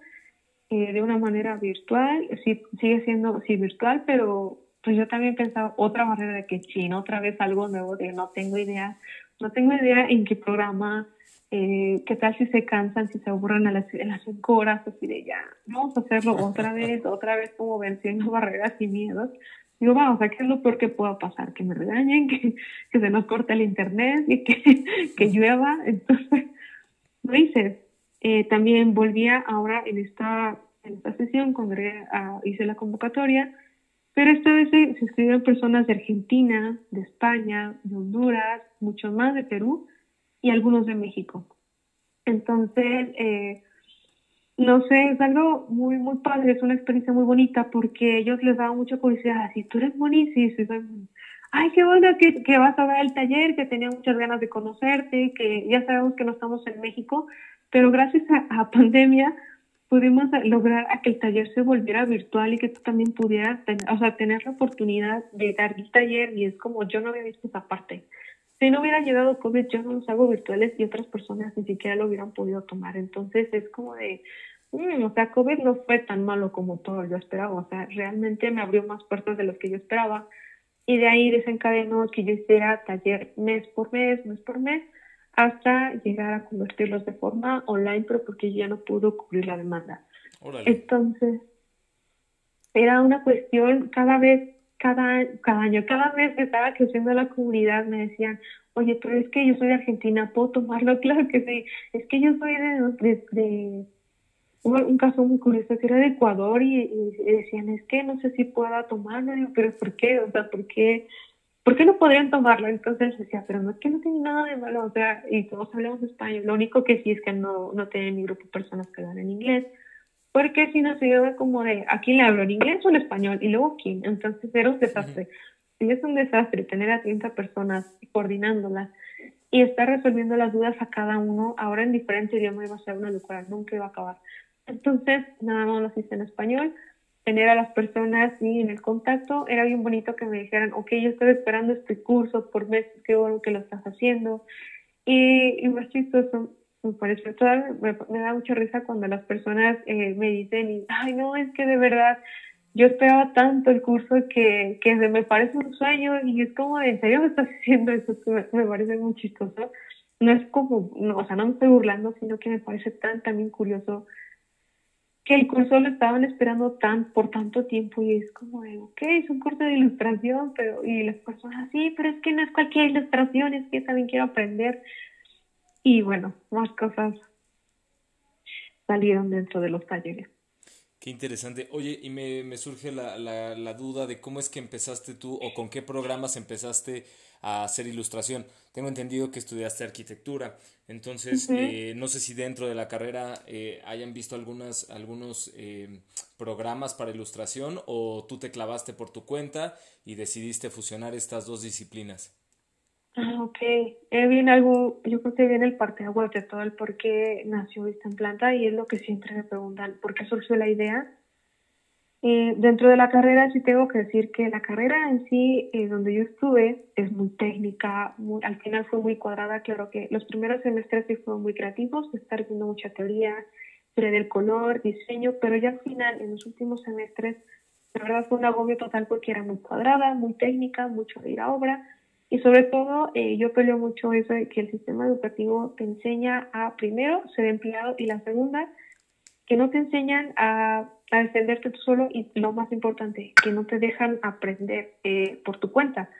de una manera virtual, sí, sigue siendo, sí, virtual, pero pues yo también pensaba otra barrera de que chino, otra vez algo nuevo de no tengo idea, no tengo idea en qué programa, eh, qué tal si se cansan, si se aburren a las, las cinco horas, así de ya, vamos a hacerlo otra vez, otra vez como venciendo barreras y miedos. Digo, vamos, ¿qué es lo peor que pueda pasar? Que me regañen, que, que se nos corte el internet y que, que llueva. Entonces, lo hice. Eh, también volvía ahora en esta, en esta sesión, cuando hice la convocatoria, pero esta vez se, escribieron personas de Argentina, de España, de Honduras, mucho más de Perú y algunos de México. Entonces, eh, no sé, es algo muy, muy padre, es una experiencia muy bonita porque ellos les daban mucha curiosidad, así, tú eres buenísimo, ay, qué bueno que, que, vas a ver el taller, que tenía muchas ganas de conocerte, que ya sabemos que no estamos en México, pero gracias a, a pandemia pudimos lograr a que el taller se volviera virtual y que tú también pudieras tener, o sea, tener la oportunidad de dar el taller y es como yo no había visto esa parte. Si no hubiera llegado COVID, yo no los hago virtuales y otras personas ni siquiera lo hubieran podido tomar. Entonces es como de, mm, o sea, COVID no fue tan malo como todo yo esperaba. O sea, realmente me abrió más puertas de lo que yo esperaba. Y de ahí desencadenó que yo hiciera taller mes por mes, mes por mes, hasta llegar a convertirlos de forma online, pero porque ya no pudo cubrir la demanda. Entonces, era una cuestión cada vez, cada, cada año, cada vez que estaba creciendo la comunidad, me decían, oye, pero es que yo soy de Argentina, ¿puedo tomarlo? Claro que sí, es que yo soy de, de, un, caso muy curioso que era de Ecuador y, decían, es que no sé si pueda tomarlo, pero ¿por qué? O sea, ¿por qué? ¿por qué no podrían tomarlo? Entonces decía, pero no es que no tiene nada de malo, o sea, y todos hablamos español, lo único que sí es que no, no tienen mi grupo personas que hablan en inglés, porque si no se lleva como de, aquí le hablo en inglés o en español, y luego quién, entonces era un desastre. Y es un desastre tener a 30 personas coordinándolas. y estar resolviendo las dudas a cada uno. Ahora en diferente idioma iba a ser una locura, nunca iba a acabar. Entonces, nada más lo hice en español, tener a las personas y en el contacto. Era bien bonito que me dijeran, ok, yo estoy esperando este curso por meses, qué bueno que lo estás haciendo. Y, y más chistoso, me parece, toda, me, da mucha risa cuando las personas eh, me dicen, ay, no, es que de verdad yo esperaba tanto el curso que, que me parece un sueño y es como, ¿en serio me estás diciendo eso? Me, me parece muy chistoso. No es como, no, o sea, no me estoy burlando, sino que me parece tan también curioso que el curso lo estaban esperando tan por tanto tiempo y es como de, ok, es un curso de ilustración, pero y las personas, sí, pero es que no es cualquier ilustración, es que también quiero aprender. Y bueno, más cosas salieron dentro de los talleres. Qué interesante. Oye, y me, me surge la, la, la, duda de cómo es que empezaste tú o con qué programas empezaste a hacer ilustración. Tengo entendido que estudiaste arquitectura, entonces eh, no sé si dentro de la carrera eh, hayan visto algunas, algunos eh, programas para ilustración o tú te clavaste por tu cuenta y decidiste fusionar estas dos disciplinas. Ah, ok. Eh, viene algo, yo creo que viene el parte de todo el por qué nació esta planta y es lo que siempre me preguntan, ¿por qué surgió la idea? Eh, dentro de la carrera sí tengo que decir que la carrera en sí, eh, donde yo estuve, es muy técnica, muy, al final fue muy cuadrada, claro que los primeros semestres sí fueron muy creativos, estar viendo mucha teoría, teoría del color, diseño, pero ya al final, en los últimos semestres, la verdad fue un agobio total porque era muy cuadrada, muy técnica, mucho de ir a obra, y sobre todo, eh, yo peleo mucho eso de que el sistema educativo te enseña a, primero, ser empleado y la segunda, que no te enseñan a, a defenderte tú solo y lo más importante, que no te dejan aprender eh, por tu cuenta.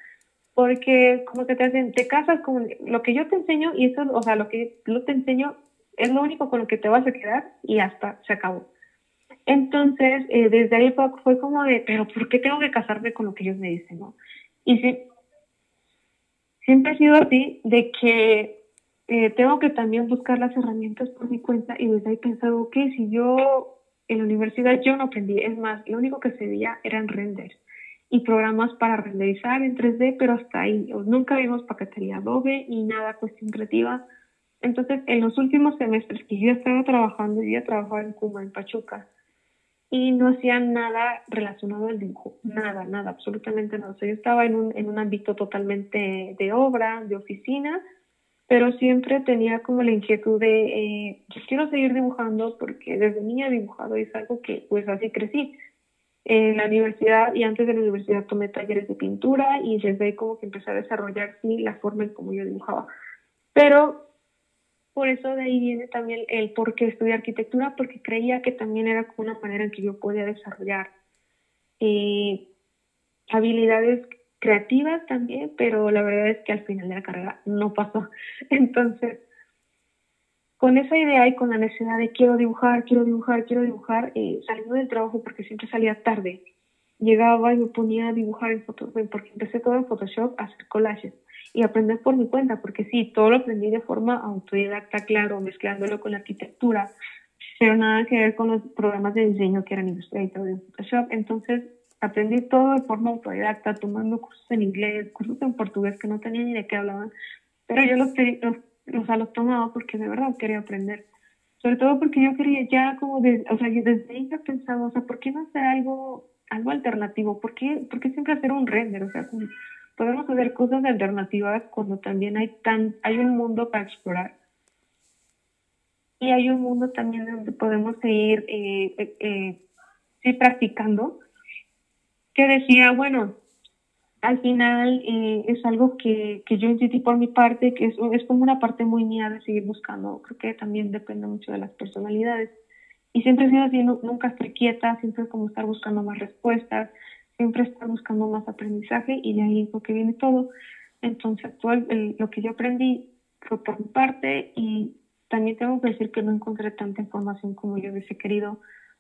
Porque como que te hacen, te casas con lo que yo te enseño y eso, o sea, lo que yo te enseño es lo único con lo que te vas a quedar y hasta se acabó. Entonces, eh, desde ahí fue como de, pero ¿por qué tengo que casarme con lo que ellos me dicen, no? Y si, siempre he sido así, de que eh, tengo que también buscar las herramientas por mi cuenta y desde ahí pensado, que si yo en la universidad yo no aprendí, es más, lo único que se veía eran renders y programas para renderizar en 3D, pero hasta ahí, nunca vimos paquetería Adobe ni nada cuestión creativa. Entonces, en los últimos semestres que yo estaba trabajando, yo trabajaba en Cuba, en Pachuca, y no hacían nada relacionado al dibujo, nada, nada, absolutamente nada. O sea, yo estaba en un, en un ámbito totalmente de obra, de oficina, pero siempre tenía como la inquietud de, eh, yo quiero seguir dibujando porque desde niña he dibujado y es algo que pues así crecí. En la universidad y antes de la universidad tomé talleres de pintura y desde ahí como que empecé a desarrollar la forma en cómo yo dibujaba. Pero por eso de ahí viene también el por qué estudiar arquitectura, porque creía que también era como una manera en que yo podía desarrollar eh, habilidades creativas también, pero la verdad es que al final de la carrera no pasó. Entonces, con esa idea y con la necesidad de quiero dibujar, quiero dibujar, quiero dibujar, eh, saliendo del trabajo porque siempre salía tarde, llegaba y me ponía a dibujar en Photoshop, porque empecé todo en Photoshop a hacer collages y aprender por mi cuenta, porque sí, todo lo aprendí de forma autodidacta, claro, mezclándolo con la arquitectura, pero nada que ver con los programas de diseño que eran Illustrator y Photoshop. Entonces, aprendí todo de forma autodidacta, tomando cursos en inglés, cursos en portugués que no tenía ni de qué hablaban, pero yo los, los, los, los tomaba porque de verdad quería aprender. Sobre todo porque yo quería ya como, de, o sea, yo desde ya pensaba, o sea, ¿por qué no hacer algo, algo alternativo? ¿Por qué, ¿Por qué siempre hacer un render? O sea, como, podemos hacer cosas alternativas cuando también hay tan hay un mundo para explorar y hay un mundo también donde podemos seguir eh, eh, eh, sí, practicando que decía bueno al final es algo que, que yo insistí por mi parte que es, es como una parte muy mía de seguir buscando creo que también depende mucho de las personalidades y siempre he sido así nunca estoy quieta siempre es como estar buscando más respuestas siempre estar buscando más aprendizaje y de ahí es lo que viene todo. Entonces, todo lo que yo aprendí fue por mi parte y también tengo que decir que no encontré tanta información como yo hubiese querido.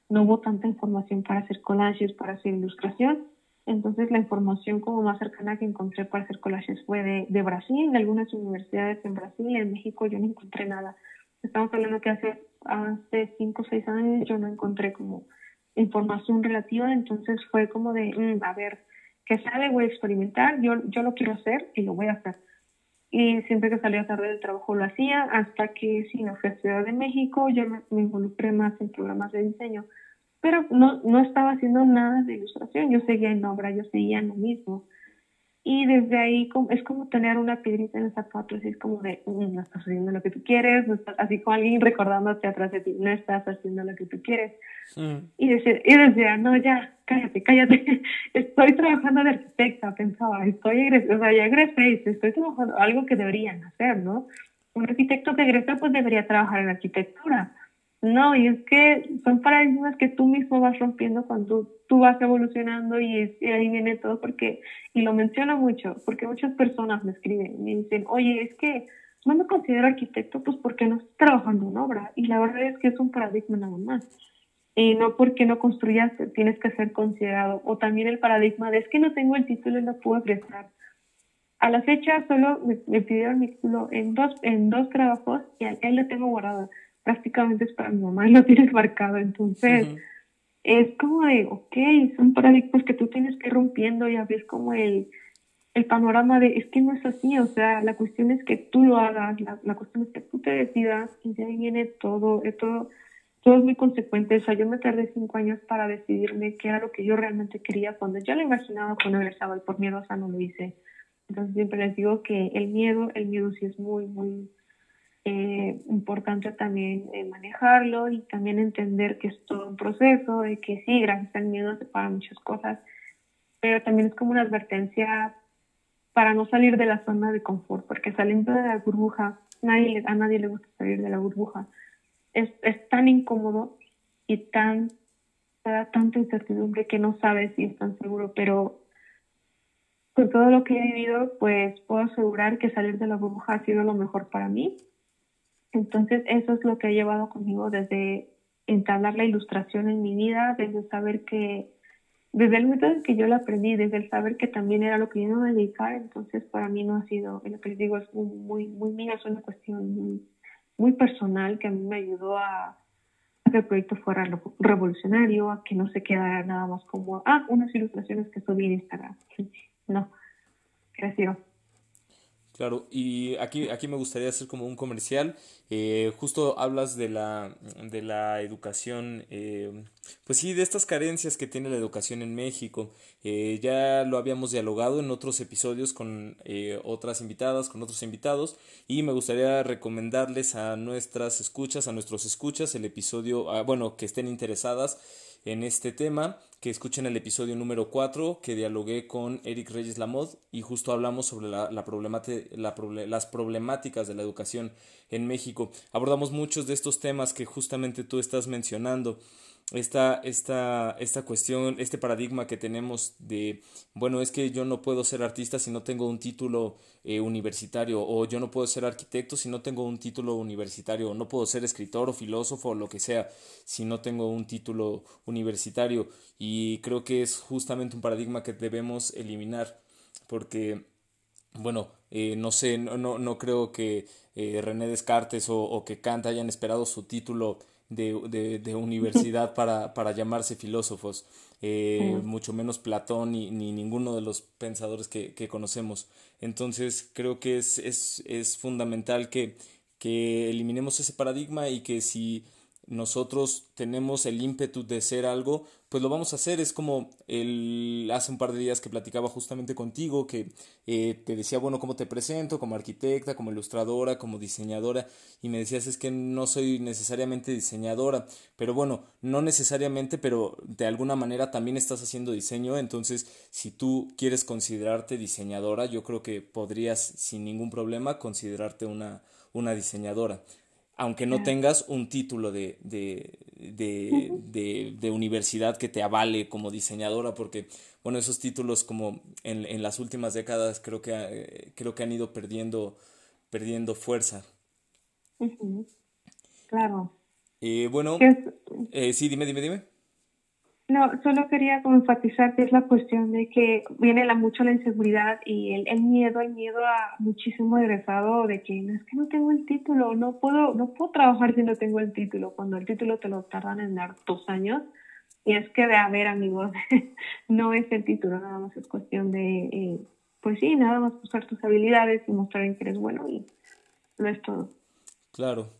No hubo tanta información para hacer collages, para hacer ilustración. Entonces, la información como más cercana que encontré para hacer collages fue de, de Brasil, de algunas universidades en Brasil. En México yo no encontré nada. Estamos hablando que hace, hace cinco o seis años yo no encontré como información relativa, entonces fue como de, mm, a ver, que sale, voy a experimentar, yo, yo lo quiero hacer y lo voy a hacer. Y siempre que salía tarde del trabajo lo hacía, hasta que sí, no fui a Ciudad de México, yo me, me, involucré más en programas de diseño, pero no, no estaba haciendo nada de ilustración, yo seguía en obra, yo seguía en lo mismo. Y desde ahí es como tener una piedrita en el zapato, así es como de, mm, no estás haciendo lo que tú quieres, así como alguien recordándote atrás de ti, no estás haciendo lo que tú quieres. Mm. Y, decía, y decía, no, ya, cállate, cállate, estoy trabajando de arquitecta, pensaba, estoy o sea, ya egresé, estoy trabajando algo que deberían hacer, ¿no? Un arquitecto que egresa pues debería trabajar en arquitectura no, y es que son paradigmas que tú mismo vas rompiendo cuando tú vas evolucionando y, ahí viene todo porque, y lo menciono mucho, porque muchas personas me escriben y me dicen, oye, es que no me considero arquitecto pues porque no estoy trabajando en obra y la verdad es que es un paradigma nada más. Y no porque no construyas tienes que ser considerado. O también el paradigma de es que no tengo el título y no puedo egresar. A la fecha solo me, pidieron mi título en dos, en dos trabajos y a él lo tengo guardado prácticamente es para mi mamá y lo tienes marcado. Entonces, es como de, ok, son paradigmas que tú tienes que ir rompiendo y abrir como el, el panorama de, es que no es así, o sea, la cuestión es que tú lo hagas, la, la cuestión es que tú te decidas y de ahí viene todo, todo, todo es muy consecuente. O sea, yo me tardé cinco años para decidirme qué era lo que yo realmente quería cuando ya lo imaginaba cuando egresaba y por miedo, o sea, no lo hice. Entonces siempre les digo que el miedo, el miedo sí es muy, muy, eh, importante también eh, manejarlo y también entender que es todo un proceso, de que sí, gracias al miedo se pagan muchas cosas, pero también es como una advertencia para no salir de la zona de confort, porque saliendo de la burbuja, nadie, a nadie le gusta salir de la burbuja. Es, es tan incómodo y tan, da tanta incertidumbre que no sabes si es tan seguro, pero con todo lo que he vivido, pues puedo asegurar que salir de la burbuja ha sido lo mejor para mí entonces, eso es lo que he llevado conmigo desde entablar la ilustración en mi vida, desde saber que, desde el momento en que yo la aprendí, desde el saber que también era lo que yo iba a dedicar, entonces para mí no ha sido, lo que les digo, es muy, muy mío, es una cuestión muy, personal que a mí me ayudó a, que el proyecto fuera revolucionario, a que no se quedara nada más como, ah, unas ilustraciones que subí en Instagram. No, gracias. Claro, y aquí, aquí me gustaría hacer como un comercial. Eh, justo hablas de la, de la educación, eh, pues sí, de estas carencias que tiene la educación en México. Eh, ya lo habíamos dialogado en otros episodios con otras invitadas, con otros invitados, y me gustaría recomendarles a nuestras escuchas, a nuestros escuchas, el episodio, ah, bueno, que estén interesadas en este tema, que escuchen el episodio número 4 que dialogué con Eric Reyes Lamod y justo hablamos sobre la, la, las problemáticas de la educación en México. Abordamos muchos de estos temas que justamente tú estás mencionando esta, esta, esta cuestión, este paradigma que tenemos de, bueno, es que yo no puedo ser artista si no tengo un título eh, universitario, o yo no puedo ser arquitecto si no tengo un título universitario, o no puedo ser escritor o filósofo o lo que sea si no tengo un título universitario. Y creo que es justamente un paradigma que debemos eliminar, porque, bueno, eh, no sé, no, no, no creo que eh, René Descartes o, o que Kant hayan esperado su título de, de, universidad para, para, llamarse filósofos, eh, mucho menos Platón ni, ni, ninguno de los pensadores que, que conocemos. Entonces creo que es, es, es fundamental que, que eliminemos ese paradigma y que si nosotros tenemos el ímpetu de ser algo, pues lo vamos a hacer. Es como el, hace un par de días que platicaba justamente contigo, que eh, te decía, bueno, ¿cómo te presento? Como arquitecta, como ilustradora, como diseñadora, y me decías, es que no soy necesariamente diseñadora, pero bueno, no necesariamente, pero de alguna manera también estás haciendo diseño, entonces si tú quieres considerarte diseñadora, yo creo que podrías sin ningún problema considerarte una, una diseñadora aunque no tengas un título de, de, de, de, universidad que te avale como diseñadora, porque, bueno, esos títulos como en, en las últimas décadas creo que, eh, creo que han ido perdiendo, perdiendo fuerza. Claro. Eh, bueno, eh, sí, dime, dime, dime. No, solo quería como enfatizar que es la cuestión de que viene la, mucho la inseguridad y el, miedo, el miedo a muchísimo egresado de que no es que no tengo el título, no puedo, no puedo trabajar si no tengo el título, cuando el título te lo tardan en dar dos años. Y es que de haber amigos, no es el título, nada más es cuestión de eh, pues sí, nada más usar tus habilidades y mostrar en que eres bueno y no es todo. Claro.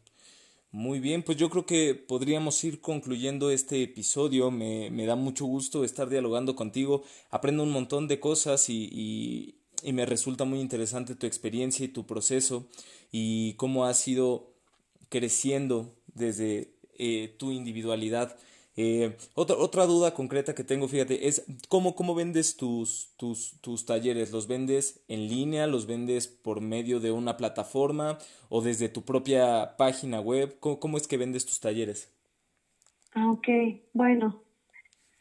Muy bien, pues yo creo que podríamos ir concluyendo este episodio. Me, me da mucho gusto estar dialogando contigo. Aprendo un montón de cosas y, y, me resulta muy interesante tu experiencia y tu proceso y cómo has ido creciendo desde eh, tu individualidad. Eh, otra, otra duda concreta que tengo, fíjate, es cómo, cómo vendes tus, tus, tus talleres. ¿Los vendes en línea? ¿Los vendes por medio de una plataforma o desde tu propia página web? ¿Cómo, cómo es que vendes tus talleres? Ah, ok, bueno,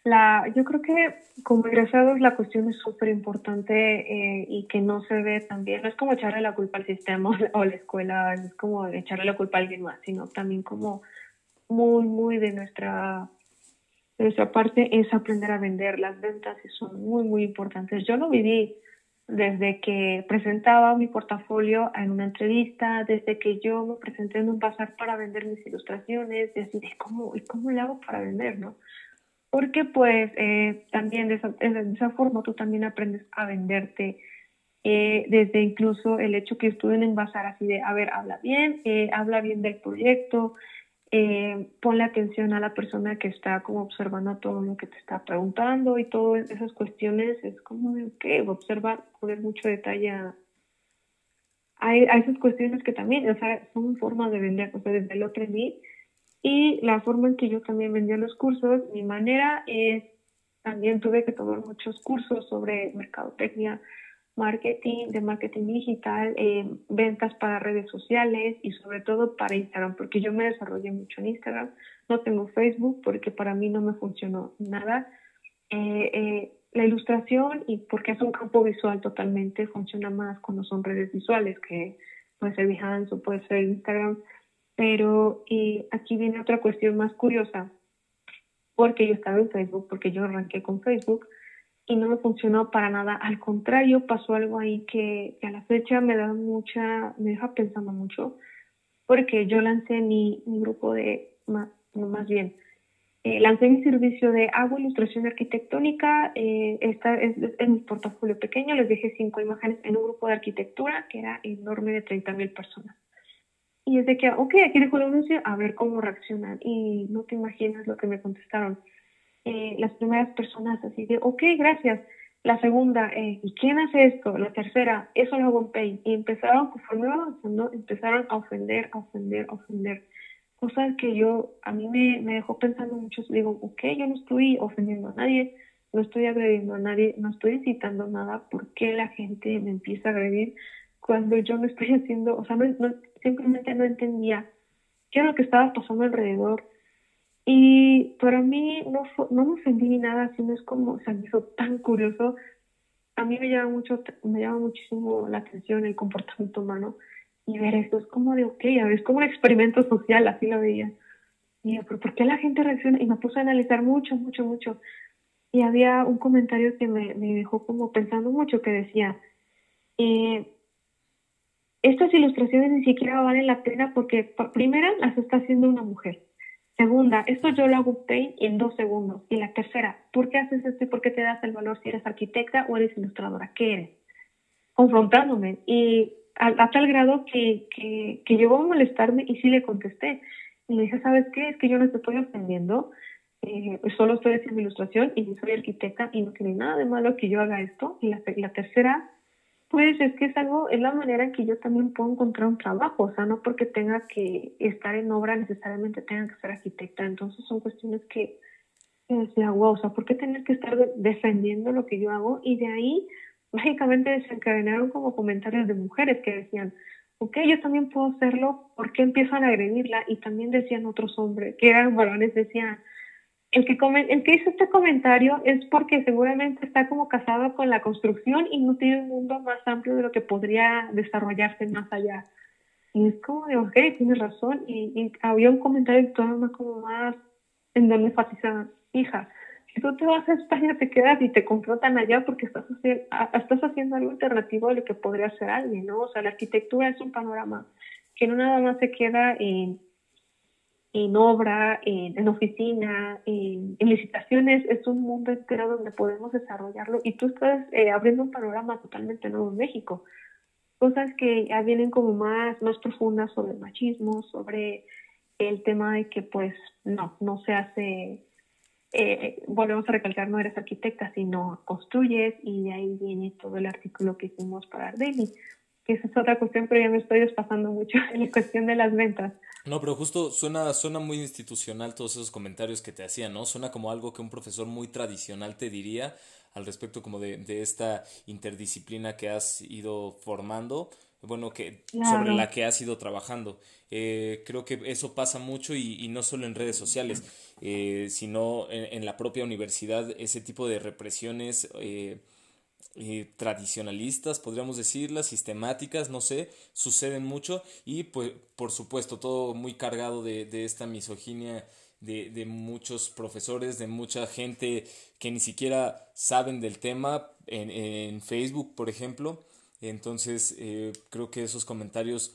la, yo creo que como egresados la cuestión es súper importante eh, y que no se ve también, no es como echarle la culpa al sistema o la escuela, es como echarle la culpa a alguien más, sino también como muy, muy de nuestra nuestra parte es aprender a vender. Las ventas son muy, muy importantes. Yo lo viví desde que presentaba mi portafolio en una entrevista, desde que yo me presenté en un bazar para vender mis ilustraciones, y así de cómo, cómo le hago para vender, ¿no? Porque pues eh, también de esa, de esa, forma tú también aprendes a venderte, eh, desde incluso el hecho que estuve en un bazar así de, a ver, habla bien, eh, habla bien del proyecto, eh, ponle atención a la persona que está como observando todo lo que te está preguntando y todas esas cuestiones, es como de, ok, observa, poner mucho detalle a, a, esas cuestiones que también, o sea, son formas de vender, o sea, desde lo aprendí. Y la forma en que yo también vendía los cursos, mi manera es, también tuve que tomar muchos cursos sobre mercadotecnia, marketing, de marketing digital, eh, ventas para redes sociales y sobre todo para Instagram, porque yo me desarrollé mucho en Instagram. No tengo Facebook porque para mí no me funcionó nada. Eh, eh, la ilustración y porque es un campo visual totalmente funciona más cuando son redes visuales, que puede ser Behance o puede ser Instagram. Pero aquí viene otra cuestión más curiosa, porque yo estaba en Facebook, porque yo arranqué con Facebook y no me funcionó para nada. Al contrario, pasó algo ahí que, a la fecha me da mucha, me deja pensando mucho, porque yo lancé mi, mi grupo de, más, más bien, eh, lancé mi servicio de agua ilustración arquitectónica, eh, esta es, en mi portafolio pequeño, les dejé cinco imágenes en un grupo de arquitectura que era enorme de 30 mil personas. Y es de que, ok, aquí dejo la anuncio, a ver cómo reaccionan. Y no te imaginas lo que me contestaron eh, las primeras personas así de, ok, gracias. La segunda, eh, ¿y quién hace esto? La tercera, eso lo hago en Paint. Y empezaron, conforme iba avanzando, empezaron a ofender, a ofender, a ofender. Cosas que yo, a mí me, me dejó pensando mucho. Digo, ok, yo no estoy ofendiendo a nadie, no estoy agrediendo a nadie, no estoy incitando nada. ¿Por qué la gente me empieza a agredir cuando yo no estoy haciendo, o sea, no, simplemente no entendía qué era lo que estaba pasando alrededor? Y para mí no, no me ofendí ni nada, sino es como, se me hizo tan curioso. A mí me llama, mucho, me llama muchísimo la atención el comportamiento humano y ver esto es como de, ok, es como un experimento social, así lo veía. Y yo, pero ¿por qué la gente reacciona? Y me puse a analizar mucho, mucho, mucho. Y había un comentario que me, me dejó como pensando mucho que decía, eh, estas ilustraciones ni siquiera valen la pena porque primera las está haciendo una mujer. Segunda, esto yo lo hago en dos segundos. Y la tercera, ¿por qué haces esto y por qué te das el valor si eres arquitecta o eres ilustradora? ¿Qué eres? Confrontándome. Y a, tal grado que, que, que, llegó a molestarme y sí le contesté. Y le dije, ¿sabes qué? Es que yo no te estoy ofendiendo. Eh, solo estoy haciendo ilustración y soy arquitecta y no tiene nada de malo que yo haga esto. Y la, la tercera, pues es que es algo, es la manera en que yo también puedo encontrar un trabajo, o sea, no porque tenga que estar en obra necesariamente tenga que ser arquitecta, entonces son cuestiones que, decía, wow, o sea, ¿por qué tener que estar defendiendo lo que yo hago? Y de ahí, mágicamente desencadenaron como comentarios de mujeres que decían, ok, yo también puedo hacerlo, ¿por qué empiezan a agredirla? Y también decían otros hombres, que eran varones, decían, el que, el que hizo este comentario es porque seguramente está como casado con la construcción y no tiene un mundo más amplio de lo que podría desarrollarse más allá. Y es como de, ok, tienes razón. Y, había un comentario todavía como más en donde enfatizaban, hija, si tú te vas a España te quedas y te confrontan allá porque estás, haciendo, estás haciendo algo alternativo de lo que podría hacer alguien, ¿no? O sea, la arquitectura es un panorama que no nada más se queda en en obra, en, oficina, en, licitaciones, es un mundo entero donde podemos desarrollarlo y tú estás eh, abriendo un panorama totalmente nuevo en México. Cosas que ya vienen como más, más profundas sobre el machismo, sobre el tema de que pues no, no se hace, eh, volvemos a recalcar, no eres arquitecta, sino construyes y de ahí viene todo el artículo que hicimos para Ardeli que esa es otra cuestión, pero ya me estoy despasando mucho en la cuestión de las ventas. No, pero justo suena, suena muy institucional todos esos comentarios que te hacían, ¿no? Suena como algo que un profesor muy tradicional te diría al respecto como de, de esta interdisciplina que has ido formando, bueno, que sobre la que has ido trabajando. Eh, creo que eso pasa mucho y, y no solo en redes sociales, eh, sino en, en, la propia universidad, ese tipo de represiones. Eh, eh, tradicionalistas, podríamos decirlas, sistemáticas, no sé, suceden mucho y pues por supuesto todo muy cargado de, de esta misoginia de, de, muchos profesores, de mucha gente que ni siquiera saben del tema en, en Facebook, por ejemplo. Entonces eh, creo que esos comentarios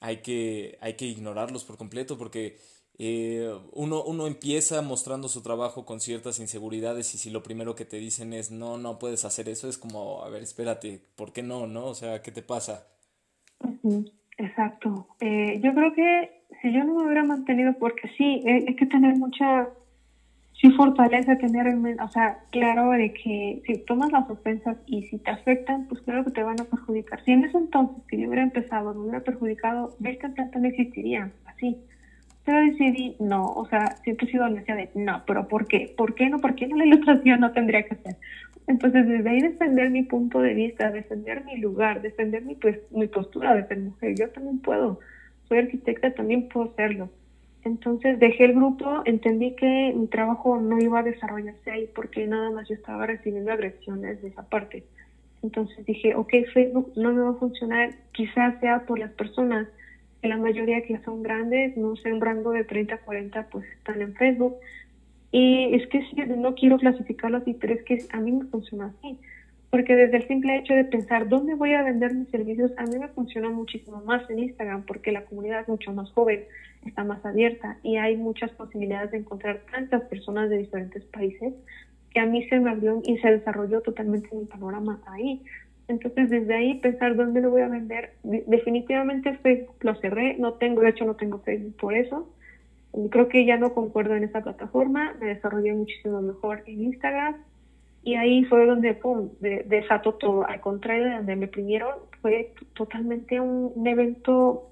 hay que, hay que ignorarlos por completo porque eh, uno, uno empieza mostrando su trabajo con ciertas inseguridades y si lo primero que te dicen es no, no puedes hacer eso, es como, a ver, espérate, ¿por qué no? ¿No? O sea, ¿qué te pasa? Exacto. Eh, yo creo que si yo no me hubiera mantenido, porque sí, hay que tener mucha, sí fortaleza tener en o sea, claro de que si tomas las ofensas y si te afectan, pues claro que te van a perjudicar. Si en ese entonces, si yo hubiera empezado, me hubiera perjudicado, esta planta no existiría, así pero decidí no, o sea, siempre he sido honesta de no, pero ¿por qué? ¿Por qué no? ¿Por qué no la ilustración no tendría que ser? Entonces, desde ahí defender mi punto de vista, defender mi lugar, defender mi, pues, mi postura de ser mujer, yo también puedo, soy arquitecta, también puedo serlo. Entonces dejé el grupo, entendí que mi trabajo no iba a desarrollarse ahí porque nada más yo estaba recibiendo agresiones de esa parte. Entonces dije, ok, Facebook no me va a funcionar, quizás sea por las personas la mayoría que son grandes, no sé, un rango de 30 a 40, pues están en Facebook. Y es que sí, no quiero clasificarlo así, pero es que a mí me funciona así. Porque desde el simple hecho de pensar dónde voy a vender mis servicios, a mí me funciona muchísimo más en Instagram, porque la comunidad es mucho más joven, está más abierta y hay muchas posibilidades de encontrar tantas personas de diferentes países que a mí se me abrió y se desarrolló totalmente mi panorama ahí. Entonces, desde ahí pensar dónde lo voy a vender. Definitivamente Facebook lo cerré, no tengo, de hecho no tengo Facebook por eso. Creo que ya no concuerdo en esa plataforma, me desarrollé muchísimo mejor en Instagram y ahí fue donde pum, desató todo. Al contrario de donde me primieron, fue totalmente un, evento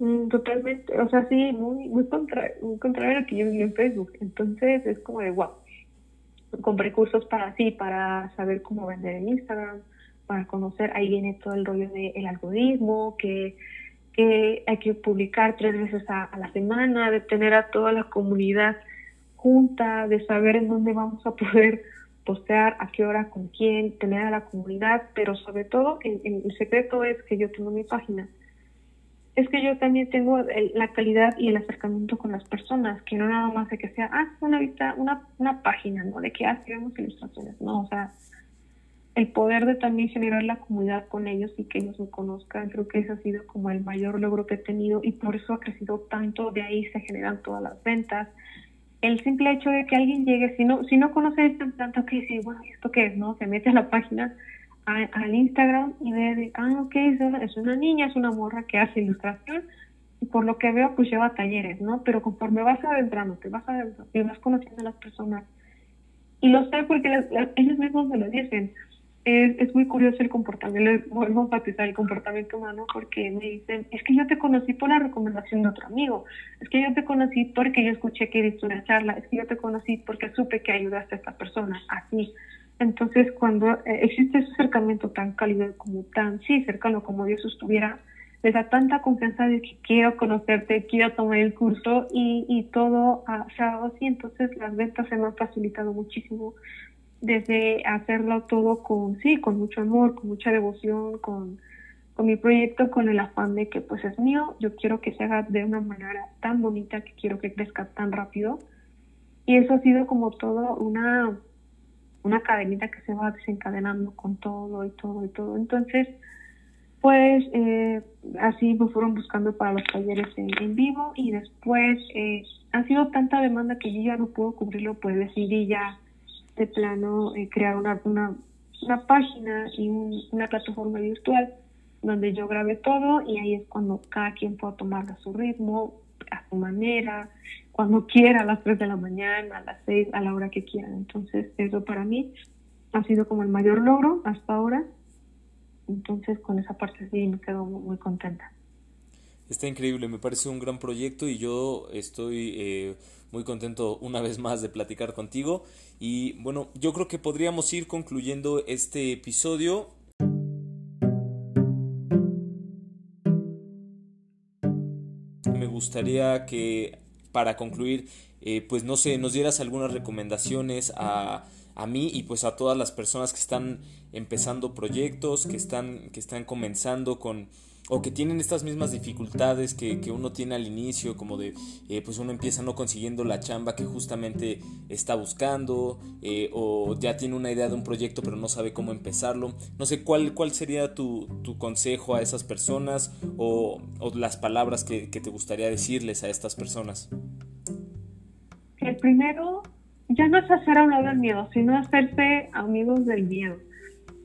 mm, totalmente, o sea, sí, muy, muy, contra, contrario a lo que yo vi en Facebook. Entonces es como de wow. Compré cursos para sí, para saber cómo vender en Instagram, para conocer, ahí viene todo el rollo del algoritmo, que, que hay que publicar tres veces a, la semana, de tener a toda la comunidad junta, de saber en dónde vamos a poder postear, a qué hora, con quién, tener a la comunidad, pero sobre todo el, el secreto es que yo tengo mi página. Es que yo también tengo la calidad y el acercamiento con las personas, que no nada más de que sea, ah, una, una, una página, ¿no? De que, ah, vemos ilustraciones, no, o sea, el poder de también generar la comunidad con ellos y que ellos me conozcan, creo que ese ha sido como el mayor logro que he tenido y por eso ha crecido tanto, de ahí se generan todas las ventas. El simple hecho de que alguien llegue, si no, si no conoce este tanto que dice, bueno, ¿esto qué es? no Se mete a la página, al Instagram y ve, ah, ok, es una niña, es una morra que hace ilustración y por lo que veo, pues lleva talleres, ¿no? Pero conforme vas adentrando, te vas adentrando y vas conociendo a las personas. Y lo sé porque ellos mismos me lo dicen es, es, muy curioso el comportamiento, vuelvo a enfatizar el comportamiento humano porque me dicen, es que yo te conocí por la recomendación de otro amigo, es que yo te conocí porque yo escuché que diste una charla, es que yo te conocí porque supe que ayudaste a esta persona, así. Entonces, cuando eh, existe ese acercamiento tan cálido como tan, sí, cercano como Dios estuviera, les da tanta confianza de que quiero conocerte, quiero tomar el curso y, y todo ha sea, así. Entonces, las ventas se me han facilitado muchísimo desde hacerlo todo con, sí, con mucho amor, con mucha devoción, con, con mi proyecto, con el afán de que pues es mío, yo quiero que se haga de una manera tan bonita, que quiero que crezca tan rápido. Y eso ha sido como todo una, una cadenita que se va desencadenando con todo y todo y todo. Entonces, pues eh, así me fueron buscando para los talleres en, vivo y después eh, ha sido tanta demanda que yo ya no puedo cubrirlo, pues decidí ya de plano eh, crear una, una, una, página y una plataforma virtual donde yo grabé todo y ahí es cuando cada quien pueda tomarlo a su ritmo, a su manera, cuando quiera, a las 3 de la mañana, a las 6, a la hora que quieran. Entonces, eso para mí ha sido como el mayor logro hasta ahora. Entonces, con esa parte sí me quedo muy, contenta. Está increíble, me parece un gran proyecto y yo estoy eh, muy contento una vez más de platicar contigo. Y bueno, yo creo que podríamos ir concluyendo este episodio. Me gustaría que para concluir, eh, pues no sé, nos dieras algunas recomendaciones a, a, mí y pues a todas las personas que están empezando proyectos, que están, que están comenzando con o que tienen estas mismas dificultades que, que uno tiene al inicio, como de, eh, pues uno empieza no consiguiendo la chamba que justamente está buscando, eh, o ya tiene una idea de un proyecto pero no sabe cómo empezarlo. No sé cuál, cuál sería tu, tu consejo a esas personas o, las palabras que, que te gustaría decirles a estas personas. El primero ya no es hacer a un lado el miedo, sino hacerse amigos del miedo.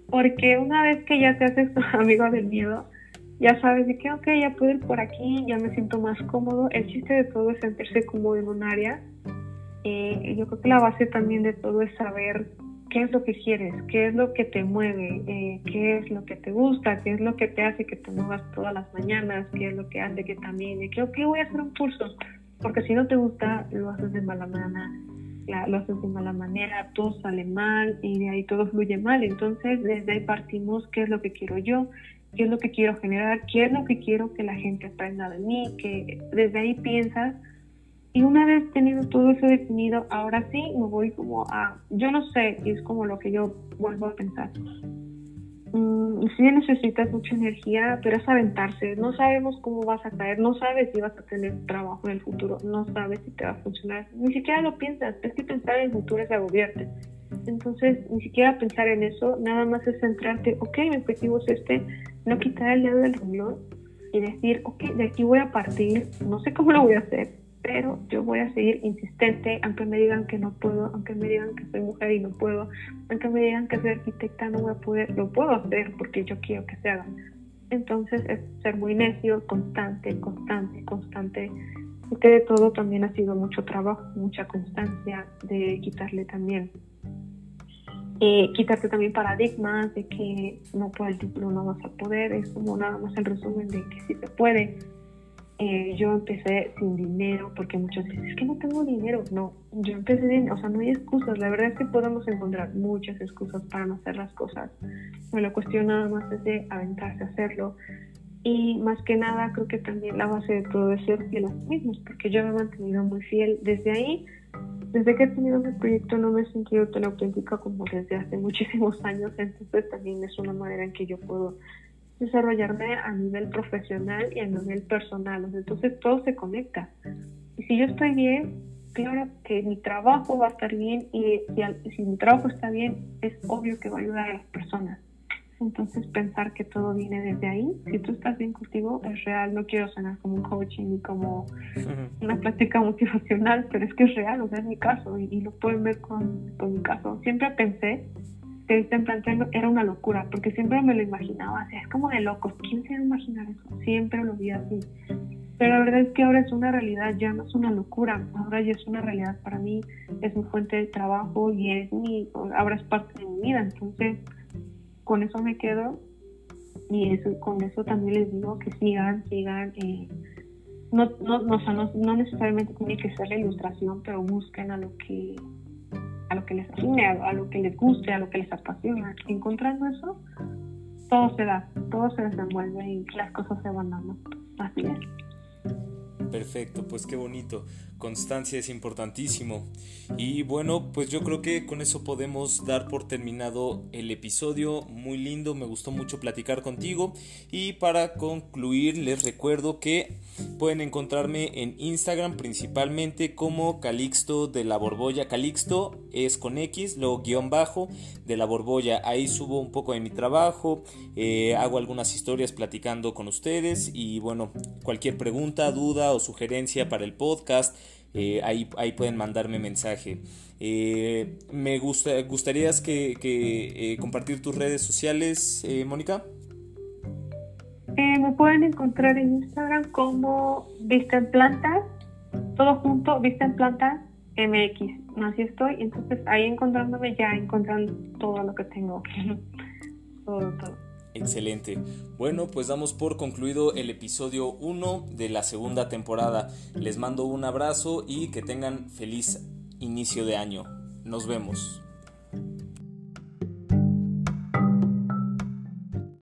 Porque una vez que ya te haces amigo del miedo, ya sabes de que, ok, ya puedo ir por aquí, ya me siento más cómodo. El chiste de todo es sentirse cómodo en un área. Eh, yo creo que la base también de todo es saber qué es lo que quieres, qué es lo que te mueve, eh, qué es lo que te gusta, qué es lo que te hace que te muevas todas las mañanas, qué es lo que hace que también, que, ok, voy a hacer un curso, porque si no te gusta, lo haces de mala manera, lo haces de mala manera, todo sale mal y de ahí todo fluye mal. Entonces, desde ahí partimos qué es lo que quiero yo, qué es lo que quiero generar, qué es lo que quiero que la gente aprenda de mí, que desde ahí piensas. Y una vez tenido todo eso definido, ahora sí me voy como a, yo no sé, y es como lo que yo vuelvo a pensar. Mm, sí necesitas mucha energía, pero es aventarse. No sabemos cómo vas a caer, no sabes si vas a tener trabajo en el futuro, no sabes si te va a funcionar. Ni siquiera lo piensas, es que pensar en el futuro es agobiarte. Entonces, ni siquiera pensar en eso, nada más es centrarte, ok, mi objetivo es este, no quitar el dedo del renglón y decir, ok, de aquí voy a partir, no sé cómo lo voy a hacer, pero yo voy a seguir insistente, aunque me digan que no puedo, aunque me digan que soy mujer y no puedo, aunque me digan que soy arquitecta no voy a poder, lo puedo hacer porque yo quiero que se haga. Entonces es ser muy necio, constante, constante, constante. Porque de todo también ha sido mucho trabajo, mucha constancia de quitarle también eh, quitarte también paradigmas de que no por el no vas a poder, es como nada más el resumen de que sí se puede. Eh, yo empecé sin dinero, porque muchos dicen, es que no tengo dinero. No, yo empecé, sin, o sea, no hay excusas. La verdad es que podemos encontrar muchas excusas para no hacer las cosas. Me lo cuestión nada más es de aventarse a hacerlo. Y más que nada, creo que también la base de todo es ser fiel a sí mismos, porque yo me he mantenido muy fiel desde ahí desde que he tenido mi proyecto no me he sentido tan auténtica como desde hace muchísimos años, entonces también es una manera en que yo puedo desarrollarme a nivel profesional y a nivel personal, entonces todo se conecta. Y si yo estoy bien, claro que mi trabajo va a estar bien y si mi trabajo está bien, es obvio que va a ayudar a las personas. Entonces pensar que todo viene desde ahí, si tú estás bien contigo, es real, no quiero sonar como un coaching ni como una práctica motivacional, pero es que es real, o sea, es mi caso y, lo pueden ver con, con, mi caso. Siempre pensé que este implante era una locura, porque siempre me lo imaginaba, es como de locos, ¿quién se va a imaginar eso? Siempre lo vi así. Pero la verdad es que ahora es una realidad, ya no es una locura, ahora ya es una realidad para mí, es mi fuente de trabajo y es mi, ahora es parte de mi vida, entonces con eso me quedo y eso, con eso también les digo que sigan, sigan. Eh, no, no, no, no, necesariamente tiene que ser la ilustración, pero busquen a lo que a lo que les afine, a, lo que les guste, a lo que les apasiona. Encontrando eso, todo se da, todo se desenvuelve y las cosas se van dando. Así es. Perfecto, pues qué bonito. Constancia es importantísimo. Y bueno, pues yo creo que con eso podemos dar por terminado el episodio. Muy lindo, me gustó mucho platicar contigo. Y para concluir, les recuerdo que pueden encontrarme en Instagram principalmente como Calixto de la Borbolla. Calixto es con X, luego guion bajo de la Borbolla. Ahí subo un poco de mi trabajo, eh, hago algunas historias platicando con ustedes. Y bueno, cualquier pregunta, duda o sugerencia para el podcast eh, ahí, ahí, pueden mandarme mensaje. Eh, me gusta, gustaría que, que eh, compartir tus redes sociales, Mónica. me pueden encontrar en Instagram como Vista en Plantas, todo junto, Vista en Plantas MX. Así estoy, entonces ahí encontrándome ya encontrando todo lo que tengo. todo, todo. Excelente. Bueno, pues damos por concluido el episodio 1 de la segunda temporada. Les mando un abrazo y que tengan feliz inicio de año. Nos vemos.